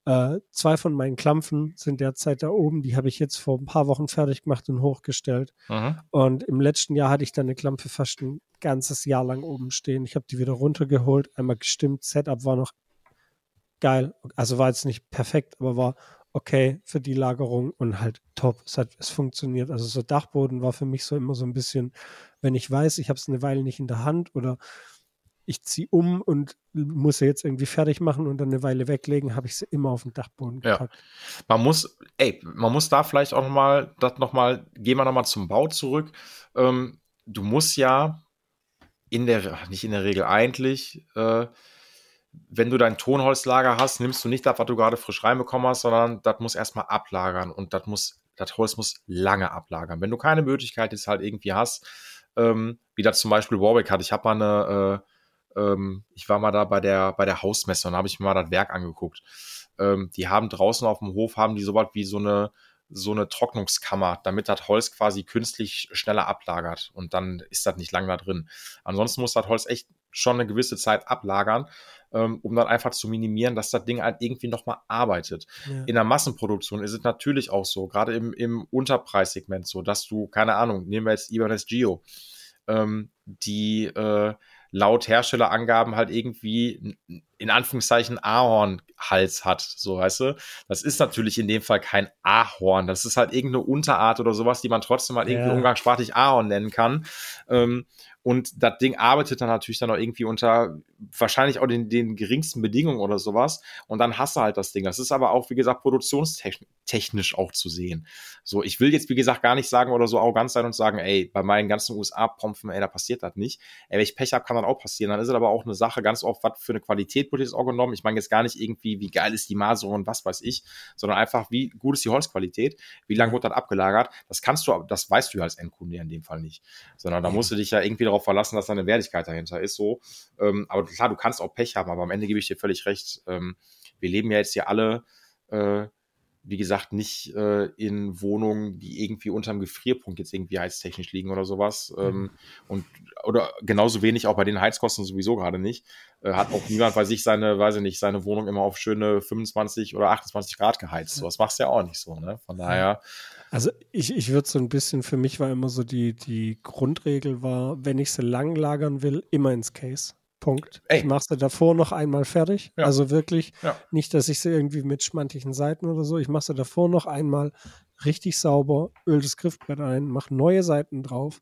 Äh, zwei von meinen Klampfen sind derzeit da oben. Die habe ich jetzt vor ein paar Wochen fertig gemacht und hochgestellt. Mhm. Und im letzten Jahr hatte ich dann eine Klampfe fast ein ganzes Jahr lang oben stehen. Ich habe die wieder runtergeholt, einmal gestimmt. Setup war noch geil. Also war jetzt nicht perfekt, aber war okay für die Lagerung und halt top. Es hat es funktioniert. Also so Dachboden war für mich so immer so ein bisschen, wenn ich weiß, ich habe es eine Weile nicht in der Hand oder ich ziehe um und muss sie jetzt irgendwie fertig machen und dann eine Weile weglegen, habe ich sie immer auf den Dachboden gepackt. Ja. Man muss, ey, man muss da vielleicht auch nochmal, das nochmal, gehen wir nochmal zum Bau zurück. Ähm, du musst ja in der, nicht in der Regel eigentlich, äh, wenn du dein Tonholzlager hast, nimmst du nicht das, was du gerade frisch reinbekommen hast, sondern das muss erstmal ablagern und das muss, das Holz muss lange ablagern. Wenn du keine Möglichkeit jetzt halt irgendwie hast, ähm, wie das zum Beispiel Warwick hat, ich habe mal eine, äh, ähm, ich war mal da bei der, bei der Hausmesse und habe ich mir mal das Werk angeguckt. Ähm, die haben draußen auf dem Hof, haben die so was wie so eine, so eine Trocknungskammer, damit das Holz quasi künstlich schneller ablagert und dann ist das nicht lang da drin. Ansonsten muss das Holz echt schon eine gewisse Zeit ablagern, ähm, um dann einfach zu minimieren, dass das Ding halt irgendwie nochmal arbeitet. Ja. In der Massenproduktion ist es natürlich auch so, gerade im, im Unterpreissegment so, dass du, keine Ahnung, nehmen wir jetzt Ibanez Geo, ähm, die äh, laut Herstellerangaben halt irgendwie in Anführungszeichen Ahornhals hat, so weißt du. Das ist natürlich in dem Fall kein Ahorn. Das ist halt irgendeine Unterart oder sowas, die man trotzdem halt irgendwie umgangssprachlich Ahorn nennen kann. Ähm, und das Ding arbeitet dann natürlich dann auch irgendwie unter wahrscheinlich auch den, den geringsten Bedingungen oder sowas. Und dann hast du halt das Ding. Das ist aber auch, wie gesagt, produktionstechnisch auch zu sehen. So, ich will jetzt, wie gesagt, gar nicht sagen oder so arrogant sein und sagen, ey, bei meinen ganzen USA-Prompfen, ey, da passiert das nicht. Ey, wenn ich Pech habe, kann dann auch passieren. Dann ist es aber auch eine Sache, ganz oft, was für eine Qualität wurde jetzt auch genommen. Ich meine jetzt gar nicht irgendwie, wie geil ist die Maserung und was weiß ich, sondern einfach, wie gut ist die Holzqualität, wie lange wird das abgelagert. Das kannst du, das weißt du ja als Endkunde in dem Fall nicht. Sondern da musst du dich ja irgendwie darauf verlassen, dass da eine Wertigkeit dahinter ist, so. Ähm, aber klar, du kannst auch Pech haben, aber am Ende gebe ich dir völlig recht. Ähm, wir leben ja jetzt hier alle, äh, wie gesagt, nicht äh, in Wohnungen, die irgendwie unterm Gefrierpunkt jetzt irgendwie heiztechnisch liegen oder sowas. Mhm. Ähm, und oder genauso wenig auch bei den Heizkosten sowieso gerade nicht. Äh, hat auch niemand bei sich seine, weiß ich nicht, seine Wohnung immer auf schöne 25 oder 28 Grad geheizt. So, das machst du ja auch nicht so, ne? Von daher. Also ich, ich würde so ein bisschen, für mich war immer so die, die Grundregel war, wenn ich sie lang lagern will, immer ins Case. Punkt. Ey. Ich mache sie davor noch einmal fertig. Ja. Also wirklich ja. nicht, dass ich sie irgendwie mit schmantigen Seiten oder so. Ich mache sie davor noch einmal richtig sauber, öl das Griffbrett ein, mache neue Seiten drauf,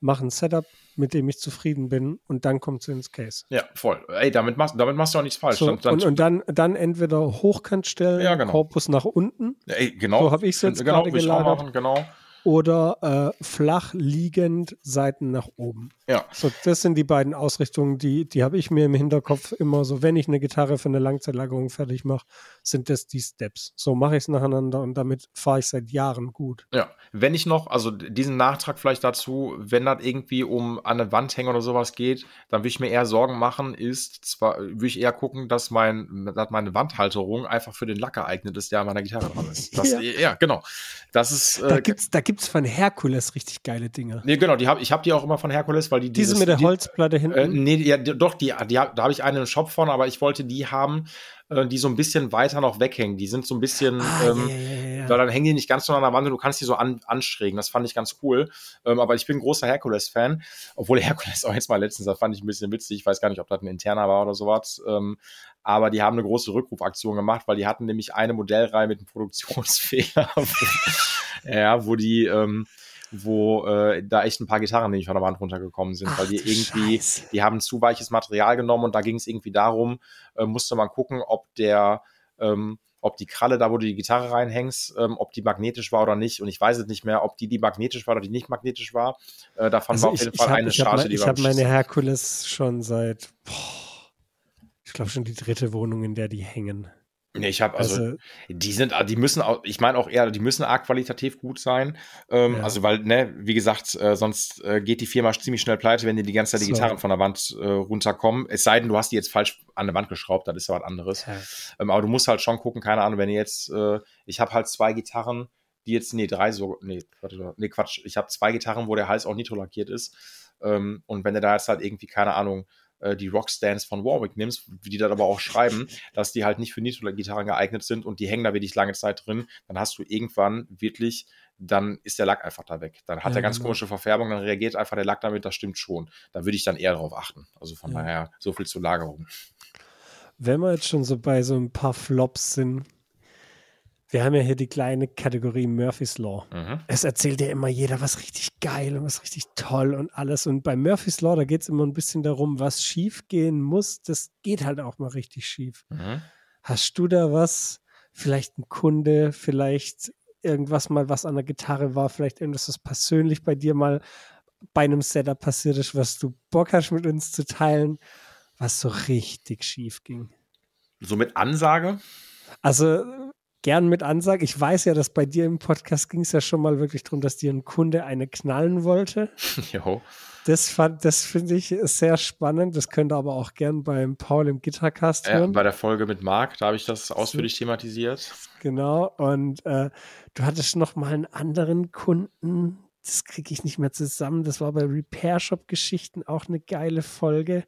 mache ein Setup, mit dem ich zufrieden bin und dann kommt sie ins Case. Ja, voll. Ey, damit machst, damit machst du auch nichts falsch. So, dann, und, und, dann, dann entweder hochkant stellen, ja, genau. Korpus nach unten. Ey, genau. So habe ich es jetzt genau, gerade gelagert. Machen, genau oder äh, flach liegend Seiten nach oben. Ja. So, das sind die beiden Ausrichtungen, die, die habe ich mir im Hinterkopf immer so, wenn ich eine Gitarre für eine Langzeitlagerung fertig mache, sind das die Steps. So mache ich es nacheinander und damit fahre ich seit Jahren gut. Ja, wenn ich noch, also diesen Nachtrag vielleicht dazu, wenn das irgendwie um an eine Wand hängen oder sowas geht, dann würde ich mir eher Sorgen machen, ist zwar, würde ich eher gucken, dass, mein, dass meine Wandhalterung einfach für den Lack geeignet ist, der an meiner Gitarre dran ist. Das, <laughs> ja. ja. genau. Das ist. Äh, da gibt's, da gibt es von Herkules richtig geile Dinge. Nee, genau, die hab, ich habe die auch immer von Herkules, weil die Diese mit der die, Holzplatte hinten? Äh, nee, ja, doch, die, die, da habe ich einen im Shop von, aber ich wollte die haben, äh, die so ein bisschen weiter noch weghängen. Die sind so ein bisschen, ah, ähm, ja, ja, ja. weil dann hängen die nicht ganz so an der Wand und du kannst die so an, anschrägen. Das fand ich ganz cool. Ähm, aber ich bin großer Herkules-Fan, obwohl <laughs> Herkules auch jetzt mal letztens, das fand ich ein bisschen witzig. Ich weiß gar nicht, ob das ein interner war oder sowas. Ähm, aber die haben eine große Rückrufaktion gemacht, weil die hatten nämlich eine Modellreihe mit einem Produktionsfehler. <laughs> ja, wo die, ähm, wo äh, da echt ein paar Gitarren nicht von der Wand runtergekommen sind, Ach, weil die irgendwie, Scheiße. die haben zu weiches Material genommen und da ging es irgendwie darum, äh, musste man gucken, ob der, ähm, ob die Kralle da, wo du die Gitarre reinhängst, ähm, ob die magnetisch war oder nicht. Und ich weiß es nicht mehr, ob die, die magnetisch war oder die nicht magnetisch war. Äh, davon also war auf jeden Fall hab, eine Charge, die Ich habe meine Herkules schon seit, boah, ich glaube schon die dritte Wohnung, in der die hängen. Nee, ich habe also, also, die sind, die müssen auch, ich meine auch eher, die müssen arg qualitativ gut sein. Ähm, ja. Also, weil, ne, wie gesagt, äh, sonst äh, geht die Firma ziemlich schnell pleite, wenn dir die ganze Zeit die so. Gitarren von der Wand äh, runterkommen. Es sei denn, du hast die jetzt falsch an der Wand geschraubt, das ist ja was anderes. Ja. Ähm, aber du musst halt schon gucken, keine Ahnung, wenn ihr jetzt, äh, ich habe halt zwei Gitarren, die jetzt, nee, drei so, nee, warte, nee, Quatsch, ich habe zwei Gitarren, wo der Hals auch nitro lackiert ist. Ähm, und wenn du da jetzt halt irgendwie, keine Ahnung, äh, die Rockstands von Warwick nimmst, wie die dann aber auch schreiben, <laughs> dass die halt nicht für Nitro-Gitarren geeignet sind und die hängen da wirklich lange Zeit drin, dann hast du irgendwann wirklich, dann ist der Lack einfach da weg. Dann hat ja, er ganz genau. komische Verfärbung, dann reagiert einfach der Lack damit, das stimmt schon. Da würde ich dann eher darauf achten. Also von ja. daher, so viel zur Lagerung. Wenn wir jetzt schon so bei so ein paar Flops sind, Wir haben ja hier die kleine Kategorie Murphy's Law. Mhm. Es erzählt ja immer jeder, was richtig geil und was richtig toll und alles. Und bei Murphy's Law, da geht es immer ein bisschen darum, was schief gehen muss. Das geht halt auch mal richtig schief. Mhm. Hast du da was? Vielleicht ein Kunde, vielleicht irgendwas mal, was an der Gitarre war, vielleicht irgendwas, was persönlich bei dir mal bei einem Setup passiert ist, was du Bock hast mit uns zu teilen, was so richtig schief ging. So mit Ansage? Also gern mit Ansage. Ich weiß ja, dass bei dir im Podcast ging es ja schon mal wirklich darum, dass dir ein Kunde eine knallen wollte. <laughs> jo. Das, das finde ich sehr spannend. Das könnte aber auch gern beim Paul im Gitarcast hören. Ja, bei der Folge mit Marc, da habe ich das ausführlich thematisiert. Genau. Und äh, du hattest noch mal einen anderen Kunden. Das kriege ich nicht mehr zusammen. Das war bei Repair Shop Geschichten auch eine geile Folge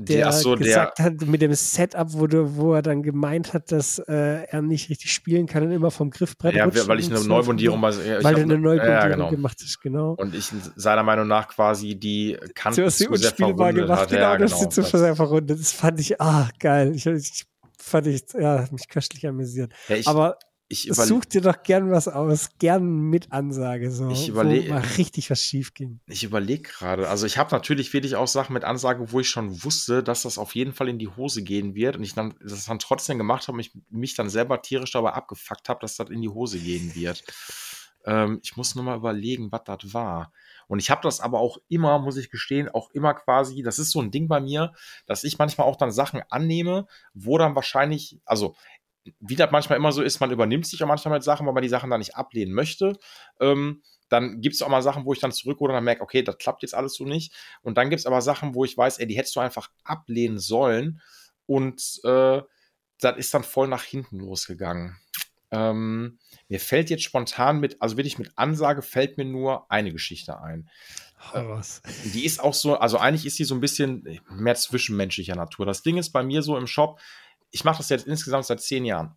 der so, gesagt der, hat, mit dem Setup, wo, du, wo er dann gemeint hat, dass äh, er nicht richtig spielen kann und immer vom Griffbrett Ja, weil ich eine so Neubundierung weil, ja, weil er eine Neubundierung ja, genau. gemacht hast, genau. Und ich seiner Meinung nach quasi die Kanten zu sehr verrundet gemacht, hat. Genau, ja, genau, das, das. zu sehr verrundet. Das fand ich, ah, geil. Ich, ich fand ich, ja, hat mich köstlich amüsiert. Ja, ich, Aber ich Such dir doch gern was aus, gern mit Ansage, so, ich überlege, wo mal richtig was schief ging. Ich überlege gerade, also ich habe natürlich wirklich auch Sachen mit Ansage, wo ich schon wusste, dass das auf jeden Fall in die Hose gehen wird und ich dann das dann trotzdem gemacht habe und ich mich dann selber tierisch dabei abgefuckt habe, dass das in die Hose gehen wird. ähm, ich muss nur mal überlegen, was das war. Und ich habe das aber auch immer, muss ich gestehen, auch immer quasi, das ist so ein Ding bei mir, dass ich manchmal auch dann Sachen annehme, wo dann wahrscheinlich, also wie das manchmal immer so ist, man übernimmt sich auch manchmal mit Sachen, weil man die Sachen dann nicht ablehnen möchte. Ähm, dann gibt es auch mal Sachen, wo ich dann zurück oder dann merke, okay, das klappt jetzt alles so nicht. Und dann gibt es aber Sachen, wo ich weiß, ey, die hättest du einfach ablehnen sollen. Und äh, das ist dann voll nach hinten losgegangen. Ähm, mir fällt jetzt spontan mit, also wirklich mit Ansage, fällt mir nur eine Geschichte ein. Oh, was? Die ist auch so, also eigentlich ist die so ein bisschen mehr zwischenmenschlicher Natur. Das Ding ist bei mir so im Shop, ich mache das jetzt insgesamt seit zehn Jahren.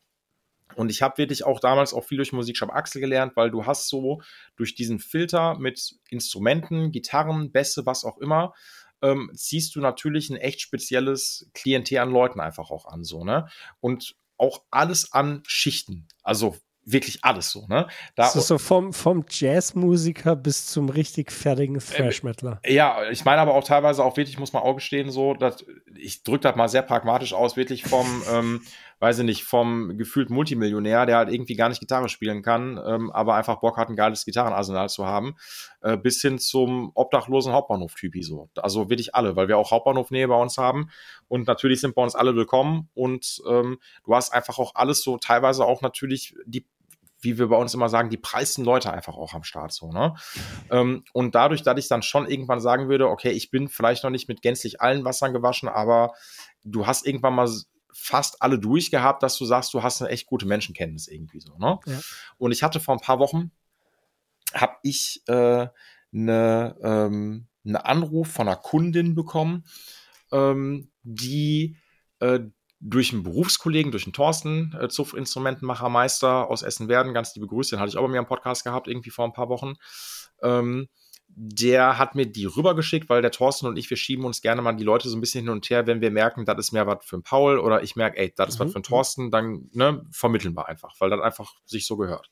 Und ich habe wirklich auch damals auch viel durch Musikshop Axel gelernt, weil du hast so durch diesen Filter mit Instrumenten, Gitarren, Bässe, was auch immer, ähm, ziehst du natürlich ein echt spezielles Klientel an Leuten einfach auch an, so, ne? Und auch alles an Schichten. Also wirklich alles so, ne? Da, so, so vom, vom Jazzmusiker bis zum richtig fertigen Thrash-Metaler. Äh, ja, ich meine aber auch teilweise auch wirklich, muss man auch gestehen, so, dass ich drücke das mal sehr pragmatisch aus, wirklich vom, <laughs> ähm, weiß ich nicht, vom gefühlt Multimillionär, der halt irgendwie gar nicht Gitarre spielen kann, ähm, aber einfach Bock hat, ein geiles Gitarrenarsenal zu haben, äh, bis hin zum obdachlosen Hauptbahnhof-Typi so. Also wirklich alle, weil wir auch Hauptbahnhofnähe bei uns haben und natürlich sind bei uns alle willkommen und ähm, du hast einfach auch alles so, teilweise auch natürlich die wie wir bei uns immer sagen, die preisten Leute einfach auch am Start so, ne? Ähm, und dadurch, dass ich dann schon irgendwann sagen würde, okay, ich bin vielleicht noch nicht mit gänzlich allen Wassern gewaschen, aber du hast irgendwann mal fast alle durchgehabt, dass du sagst, du hast eine echt gute Menschenkenntnis irgendwie so, ne? Ja. Und ich hatte vor ein paar Wochen, habe ich äh, eine, ähm, einen Anruf von einer Kundin bekommen, ähm, die äh, durch einen Berufskollegen, durch einen Thorsten, äh, Zupfinstrumentenmachermeister aus Essen-Werden, ganz liebe Grüße, den hatte ich auch bei mir im Podcast gehabt, irgendwie vor ein paar Wochen. Ähm, der hat mir die rübergeschickt, weil der Thorsten und ich, wir schieben uns gerne mal die Leute so ein bisschen hin und her, wenn wir merken, das ist mehr was für einen Paul oder ich merke, ey, das ist mhm. was für einen Thorsten, dann ne, vermitteln wir einfach, weil das einfach sich so gehört.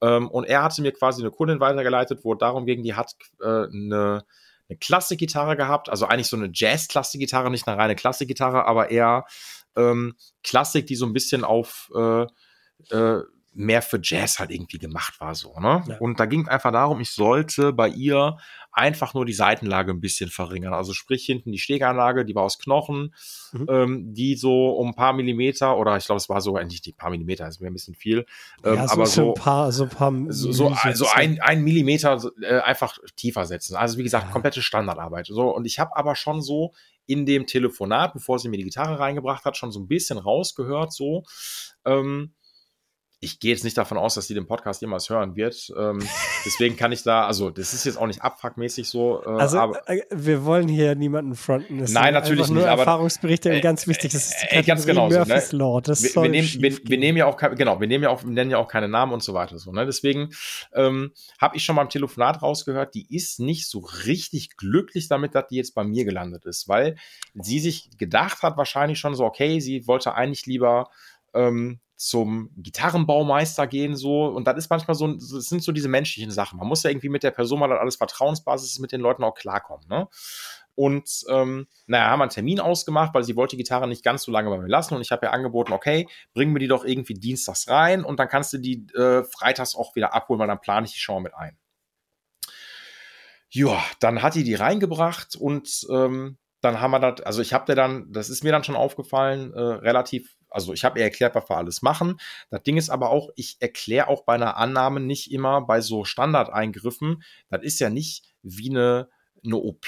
Ähm, und er hatte mir quasi eine Kundin weitergeleitet, wo darum ging, die hat äh, eine, eine Klassikgitarre gehabt, also eigentlich so eine Jazz-Klassikgitarre, nicht eine reine Klassikgitarre, aber eher ähm, Klassik, die so ein bisschen auf äh, äh, mehr für Jazz halt irgendwie gemacht war so, ne? Ja. Und da ging einfach darum, ich sollte bei ihr einfach nur die Seitenlage ein bisschen verringern. Also sprich hinten die Steganlage, die war aus Knochen, mhm. ähm, die so um ein paar Millimeter oder ich glaube, es war sogar nicht die paar Millimeter, ist mir ein bisschen viel, ähm, ja, so aber so ein paar, so ein paar so, so also ein, ein Millimeter äh, einfach tiefer setzen. Also wie gesagt, ja. komplette Standardarbeit. So und ich habe aber schon so in dem Telefonat, bevor sie mir die Gitarre reingebracht hat, schon so ein bisschen rausgehört, so ähm, ich gehe jetzt nicht davon aus, dass sie den Podcast jemals hören wird. Ähm, <laughs> deswegen kann ich da, also das ist jetzt auch nicht abfuckmäßig so. Äh, also aber, äh, wir wollen hier niemanden fronten. Das nein, natürlich nur nicht. Aber Erfahrungsberichte äh, ganz wichtig. Das ist die ganz genau so, ne? Law. Das wir, wir, nehmen, wir, wir, nehmen ja auch, genau, wir nehmen ja auch, nennen ja auch keine Namen und so weiter. So, ne? Deswegen ähm, habe ich schon mal im Telefonat rausgehört, die ist nicht so richtig glücklich damit, dass die jetzt bei mir gelandet ist, weil sie sich gedacht hat wahrscheinlich schon so, okay, sie wollte eigentlich lieber ähm, zum Gitarrenbaumeister gehen so und das ist manchmal so, das sind so diese menschlichen Sachen. Man muss ja irgendwie mit der Person mal alles Vertrauensbasis mit den Leuten auch klarkommen, ne? Und ähm, naja, haben wir einen Termin ausgemacht, weil sie wollte die Gitarre nicht ganz so lange bei mir lassen. Und ich habe ihr angeboten, okay, bring mir die doch irgendwie dienstags rein und dann kannst du die äh, freitags auch wieder abholen, weil dann plane ich die mal mit ein. Ja, dann hat die die reingebracht und ähm, dann haben wir das, also ich habe dir dann, das ist mir dann schon aufgefallen, äh, relativ, also ich habe ihr erklärt, was wir alles machen. Das Ding ist aber auch, ich erkläre auch bei einer Annahme nicht immer bei so Standardeingriffen, das ist ja nicht wie eine eine OP,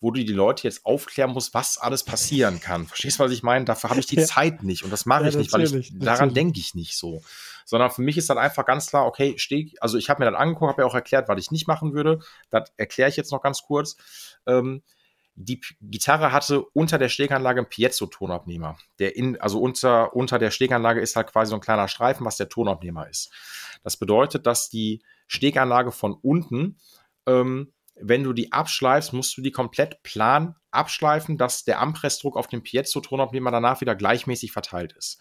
wo du die Leute jetzt aufklären musst, was alles passieren kann. Verstehst du, was ich meine? Dafür habe ich die ja. Zeit nicht und das mache ja, ich nicht, weil ich daran denke ich nicht so. Sondern für mich ist dann einfach ganz klar, okay, steh, also ich habe mir das angeguckt, habe ja auch erklärt, was ich nicht machen würde. Das erkläre ich jetzt noch ganz kurz. Ähm, die Gitarre hatte unter der Steganlage einen Piezo-Tonabnehmer. Der in, also unter, unter der Steganlage ist halt quasi so ein kleiner Streifen, was der Tonabnehmer ist. Das bedeutet, dass die Steganlage von unten ähm, wenn du die abschleifst, musst du die komplett plan abschleifen, dass der Ampressdruck auf dem Piezo-Tonabnehmer danach wieder gleichmäßig verteilt ist.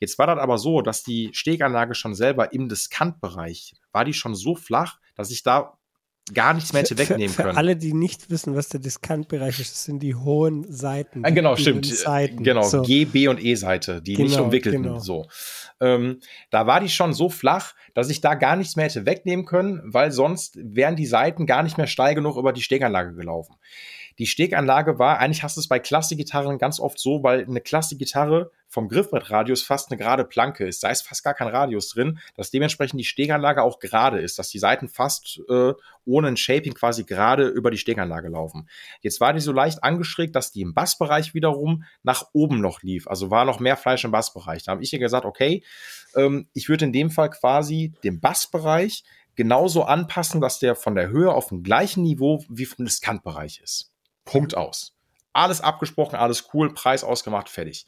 Jetzt war das aber so, dass die Steganlage schon selber im Diskantbereich war die schon so flach, dass ich da gar nichts mehr hätte wegnehmen für, für können. Für alle, die nicht wissen, was der Diskantbereich ist, das sind die hohen Seiten. Ah, genau, stimmt. Seiten. Genau, so. G, B und E-Seite, die genau, nicht umwickelten. Genau. So. Ähm, da war die schon so flach, dass ich da gar nichts mehr hätte wegnehmen können, weil sonst wären die Seiten gar nicht mehr steil genug über die Steganlage gelaufen. Die Steganlage war, eigentlich hast du es bei Klassikgitarren ganz oft so, weil eine Klassikgitarre vom Griffbrettradius fast eine gerade Planke ist. Da ist fast gar kein Radius drin, dass dementsprechend die Steganlage auch gerade ist, dass die Seiten fast äh, ohne ein Shaping quasi gerade über die Steganlage laufen. Jetzt war die so leicht angeschrägt, dass die im Bassbereich wiederum nach oben noch lief. Also war noch mehr Fleisch im Bassbereich. Da habe ich ihr gesagt, okay, ähm, ich würde in dem Fall quasi den Bassbereich genauso anpassen, dass der von der Höhe auf dem gleichen Niveau wie vom Diskantbereich ist. Punkt aus. Alles abgesprochen, alles cool, Preis ausgemacht, fertig.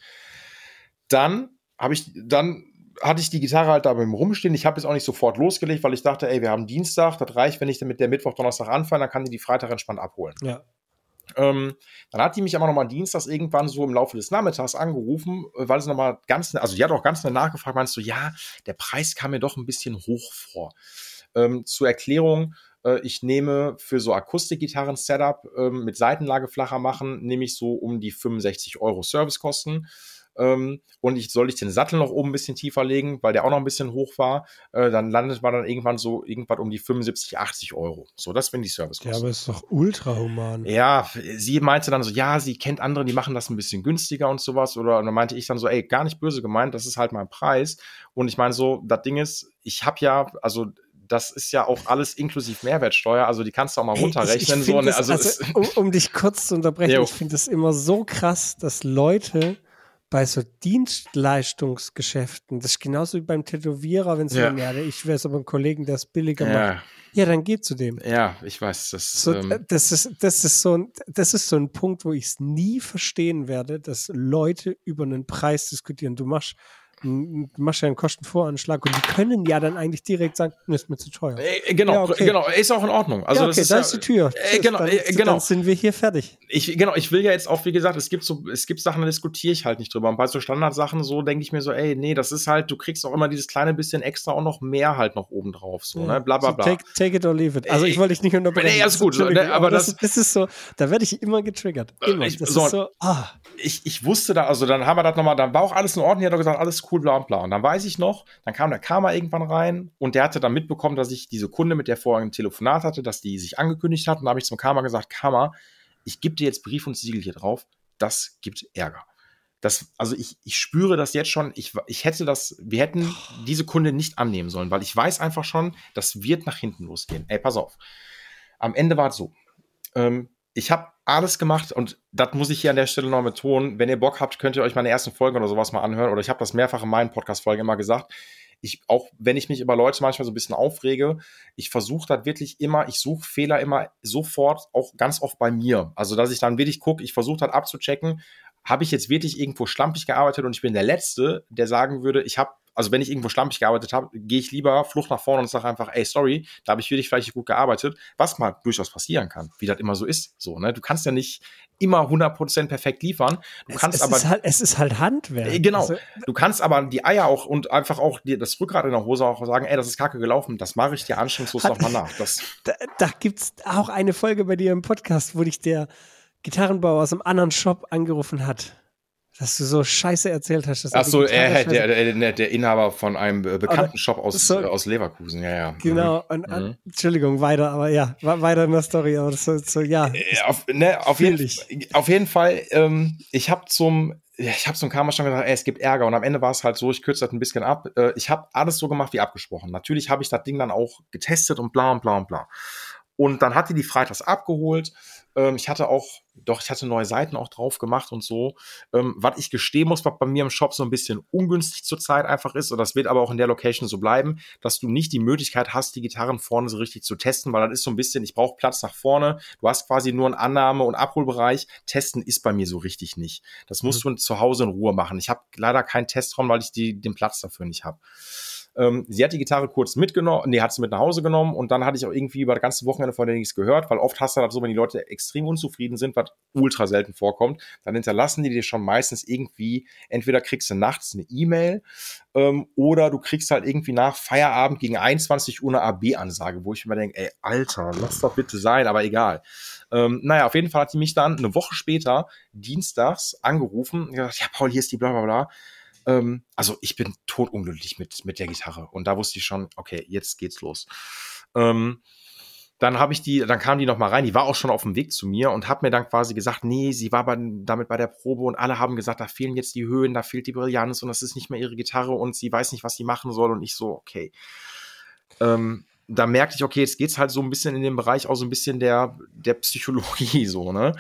Dann habe ich, dann hatte ich die Gitarre halt da beim Rumstehen. Ich habe jetzt auch nicht sofort losgelegt, weil ich dachte, ey, wir haben Dienstag, das reicht, wenn ich dann mit der Mittwoch, Donnerstag anfange, dann kann die die Freitag entspannt abholen. Ja. Ähm, dann hat die mich aber nochmal dienstags irgendwann so im Laufe des Nachmittags angerufen, weil sie nochmal ganz, also die hat auch ganz schnell nachgefragt, meinst du, ja, der Preis kam mir doch ein bisschen hoch vor. Ähm, zur Erklärung, ich nehme für so Akustikgitarren-Setup ähm, mit Seitenlage flacher machen, nehme ich so um die 65 Euro Servicekosten. Ähm, und ich soll ich den Sattel noch oben ein bisschen tiefer legen, weil der auch noch ein bisschen hoch war, äh, dann landet man dann irgendwann so irgendwann um die 75, 80 Euro. So, das sind die Servicekosten. Ja, aber ist doch ultra human. Ja, sie meinte dann so, ja, sie kennt andere, die machen das ein bisschen günstiger und sowas. Oder und dann meinte ich dann so, ey, gar nicht böse gemeint, das ist halt mein Preis. Und ich meine so, das Ding ist, ich habe ja, also das ist ja auch alles inklusive Mehrwertsteuer, also die kannst du auch mal runterrechnen. Ich, ich so, das, also, also um, um, dich kurz zu unterbrechen, ich finde es immer so krass, dass Leute bei so Dienstleistungsgeschäften, das ist genauso wie beim Tätowierer, wenn sie ja. sagen, ja, ich wäre aber ein Kollegen, der es billiger ja. macht. Ja, dann geh zu dem. Ja, ich weiß. Das, so, ähm, das, ist, das, ist so ein, das ist so ein Punkt, wo ich es nie verstehen werde, dass Leute über einen Preis diskutieren. Du machst du machst ja einen Kostenvoranschlag und die können ja dann eigentlich direkt sagen, das ist mir zu teuer. Äh, genau, ja, okay. genau, ist auch in Ordnung. Also ja, okay, das ist, da ist die Tür. Äh, genau, dann, äh, genau. Dann sind wir hier fertig. Ich, genau, ich will ja jetzt auch, wie gesagt, es gibt so, es gibt Sachen, da diskutiere ich halt nicht drüber. Und bei so Standardsachen so denke ich mir so, ey, nee, das ist halt, du kriegst auch immer dieses kleine bisschen extra auch noch mehr halt noch oben drauf, so, ja. ne, bla, bla, bla. So take, take, it or leave it. Also ich wollte dich nicht unterbrechen. Nee, alles gut. Ne, aber das, das, das, ist so, da werde ich immer getriggert. Immer. Ich, so, so ah. ich, ich wusste da, also dann haben wir das nochmal, dann war auch alles in Ordnung, die hat doch gesagt, alles cool, bla, bla. Und dann weiß ich noch, noch. Dann kam der Karma irgendwann rein und der hatte dann mitbekommen, dass ich diese Kunde, mit der vorher ein Telefonat hatte, dass die sich angekündigt hat. Und da habe ich zum Karma gesagt, Karma, ich gebe dir jetzt Brief und Siegel hier drauf. Das gibt Ärger. Das, also ich, ich spüre das jetzt schon. Ich, ich hätte das, wir hätten diese Kunde nicht annehmen sollen, weil ich weiß einfach schon, das wird nach hinten losgehen. Ey, pass auf. Am Ende war es so. Ähm, ich habe alles gemacht und das muss ich hier an der Stelle noch betonen. Wenn ihr Bock habt, könnt ihr euch meine ersten Folgen oder sowas mal anhören. Oder ich habe das mehrfach in meinen Podcast-Folgen immer gesagt. Ich, auch wenn ich mich über Leute manchmal so ein bisschen aufrege, ich versuche das wirklich immer, ich suche Fehler immer sofort, auch ganz oft bei mir. Also, dass ich dann wirklich gucke, ich versuche das abzuchecken, habe ich jetzt wirklich irgendwo schlampig gearbeitet und ich bin der Letzte, der sagen würde, ich habe also wenn ich irgendwo schlampig gearbeitet habe, gehe ich lieber Flucht nach vorne und sage einfach, ey, sorry, da habe ich wirklich vielleicht nicht gut gearbeitet, was mal durchaus passieren kann, wie das immer so ist. So, ne? Du kannst ja nicht immer 100% perfekt liefern. Du es, kannst es aber ist halt, es ist halt Handwerk. Äh, Genau. Also, Du kannst aber die Eier auch und einfach auch dir das Rückgrat in der Hose auch sagen, ey, das ist kacke gelaufen, das mache ich dir Hat- nochmal nach. Das, <laughs> da, da gibt's auch eine Folge bei dir im Podcast, wo dich der Gitarrenbauer aus einem anderen Shop angerufen hat. Dass du so Scheiße erzählt hast. Dass ach so, er, der, der, der, Inhaber von einem äh, bekannten Shop aus, so- äh, aus Leverkusen, ja, ja. Genau, und, Mhm. und, Entschuldigung, weiter, aber ja, weiter in der Story, aber das ist so, ja. Äh, auf, ne, auf, jeden, auf jeden Fall, ähm, ich habe zum, ja, ich habe zum Karma schon gesagt, ey, es gibt Ärger und am Ende war es halt so, ich kürze das ein bisschen ab. Äh, ich habe alles so gemacht wie abgesprochen. Natürlich habe ich das Ding dann auch getestet und bla und bla und bla. Und dann hat die die freitags abgeholt. Ähm, ich hatte auch, doch, ich hatte neue Seiten auch drauf gemacht und so. Ähm, was ich gestehen muss, was bei mir im Shop so ein bisschen ungünstig zurzeit einfach ist, und das wird aber auch in der Location so bleiben, dass du nicht die Möglichkeit hast, die Gitarren vorne so richtig zu testen, weil das ist so ein bisschen, ich brauche Platz nach vorne. Du hast quasi nur einen Annahme- und Abholbereich. Testen ist bei mir so richtig nicht. Das musst du zu Hause in Ruhe machen. Ich habe leider keinen Testraum, weil ich die, den Platz dafür nicht habe. Ähm, sie hat die Gitarre kurz mitgenommen, nee, hat sie mit nach Hause genommen und dann hatte ich auch irgendwie über das ganze Wochenende von der nichts gehört, weil oft hast du das so, wenn die Leute extrem unzufrieden sind, was ultra selten vorkommt, dann hinterlassen die dir schon meistens irgendwie, entweder kriegst du nachts eine E-Mail ähm, oder du kriegst halt irgendwie nach Feierabend gegen 21 Uhr eine AB-Ansage, wo ich mir denke, ey, Alter, lass doch bitte sein, aber egal. Ähm, naja, auf jeden Fall hat die mich dann eine Woche später, dienstags, angerufen und gesagt, ja, Paul, hier ist die bla bla bla. Ähm, also ich bin totunglücklich mit, mit der Gitarre. Und da wusste ich schon, okay, jetzt geht's los. Ähm, dann habe ich die, dann kam die noch mal rein, die war auch schon auf dem Weg zu mir und hat mir dann quasi gesagt, nee, sie war bei, damit bei der Probe und alle haben gesagt, da fehlen jetzt die Höhen, da fehlt die Brillanz und das ist nicht mehr ihre Gitarre und sie weiß nicht, was sie machen soll und ich so, okay. Ähm, da merkte ich, okay, jetzt geht's halt so ein bisschen in den Bereich auch so ein bisschen der, der Psychologie <laughs> so, ne?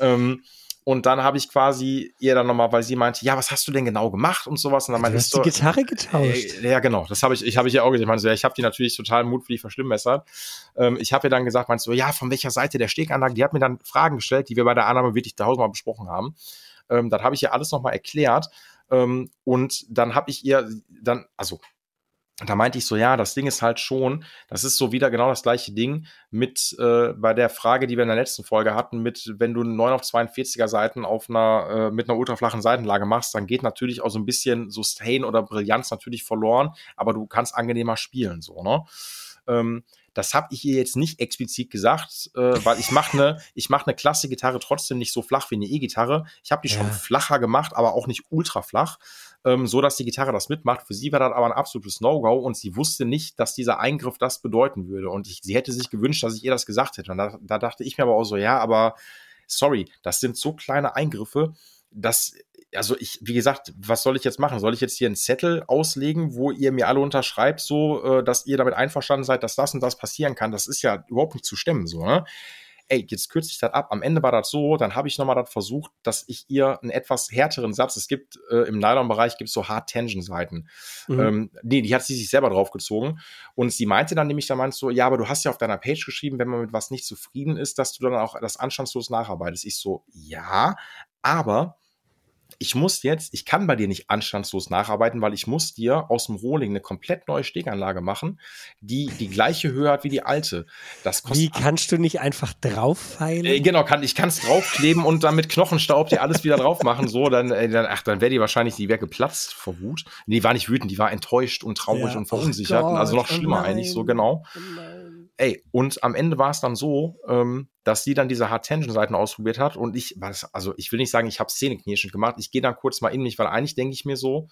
Ähm, und dann habe ich quasi ihr dann nochmal, weil sie meinte, ja, was hast du denn genau gemacht und sowas. Und dann Du meinte ich hast so, die Gitarre getauscht. äh, ja, genau. Das habe ich, ich habe ich ja auch gesagt. Ich meine, so, ja, ich habe die natürlich total mutwillig verschlimmbessert. Ähm, ich habe ihr dann gesagt, meinst du, ja, von welcher Seite der Steganlage? Die hat mir dann Fragen gestellt, die wir bei der Annahme wirklich tausendmal besprochen haben. Ähm, das habe ich ihr alles nochmal erklärt. Ähm, und dann habe ich ihr dann, also da meinte ich so, ja, das Ding ist halt schon, das ist so wieder genau das gleiche Ding mit äh, bei der Frage, die wir in der letzten Folge hatten, mit wenn du 9 auf 42er Seiten auf einer äh, mit einer ultraflachen Seitenlage machst, dann geht natürlich auch so ein bisschen Sustain oder Brillanz natürlich verloren, aber du kannst angenehmer spielen, so, ne? Ähm, das habe ich ihr jetzt nicht explizit gesagt, äh, weil ich mache eine ich mache eine klasse Gitarre trotzdem nicht so flach wie eine E-Gitarre. Ich habe die schon Ja. flacher gemacht, aber auch nicht ultra flach ähm, so dass die Gitarre das mitmacht. Für sie war das aber ein absolutes No-Go und sie wusste nicht, dass dieser Eingriff das bedeuten würde. Und ich, sie hätte sich gewünscht, dass ich ihr das gesagt hätte. Und da, da dachte ich mir aber auch so, ja, aber sorry, das sind so kleine Eingriffe, dass, also ich, wie gesagt, was soll ich jetzt machen? Soll ich jetzt hier einen Zettel auslegen, wo ihr mir alle unterschreibt, so, äh, dass ihr damit einverstanden seid, dass das und das passieren kann? Das ist ja überhaupt nicht zu stemmen, so, ne? Ey, jetzt kürze ich das ab. Am Ende war das so, dann habe ich nochmal das versucht, dass ich ihr einen etwas härteren Satz, es gibt äh, im Nylon-Bereich gibt es so Hard-Tension-Seiten. Mhm. Ähm, nee, die hat sie sich selber draufgezogen. Und sie meinte dann nämlich, da meinst so, ja, aber du hast ja auf deiner Page geschrieben, wenn man mit was nicht zufrieden ist, dass du dann auch das anstandslos nacharbeitest. Ich so, ja, aber ich muss jetzt, ich kann bei dir nicht anstandslos nacharbeiten, weil ich muss dir aus dem Rohling eine komplett neue Steganlage machen, die die gleiche Höhe hat wie die alte. Das kostet Wie kannst du nicht einfach drauffeilen? äh, genau, kann, ich kann es draufkleben und dann mit Knochenstaub dir alles wieder drauf machen. So, dann, äh, dann ach, dann wäre die wahrscheinlich, die wäre geplatzt vor Wut. Nee, die war nicht wütend, die war enttäuscht und traurig Ja. und verunsichert. Oh also noch oh schlimmer nein. eigentlich, so genau. Oh. Ey, und am Ende war es dann so, ähm, dass sie dann diese Hard-Tension-Seiten ausprobiert hat und ich, also ich will nicht sagen, ich habe Zähneknirschend gemacht. Ich gehe dann kurz mal in mich, weil eigentlich denke ich mir so,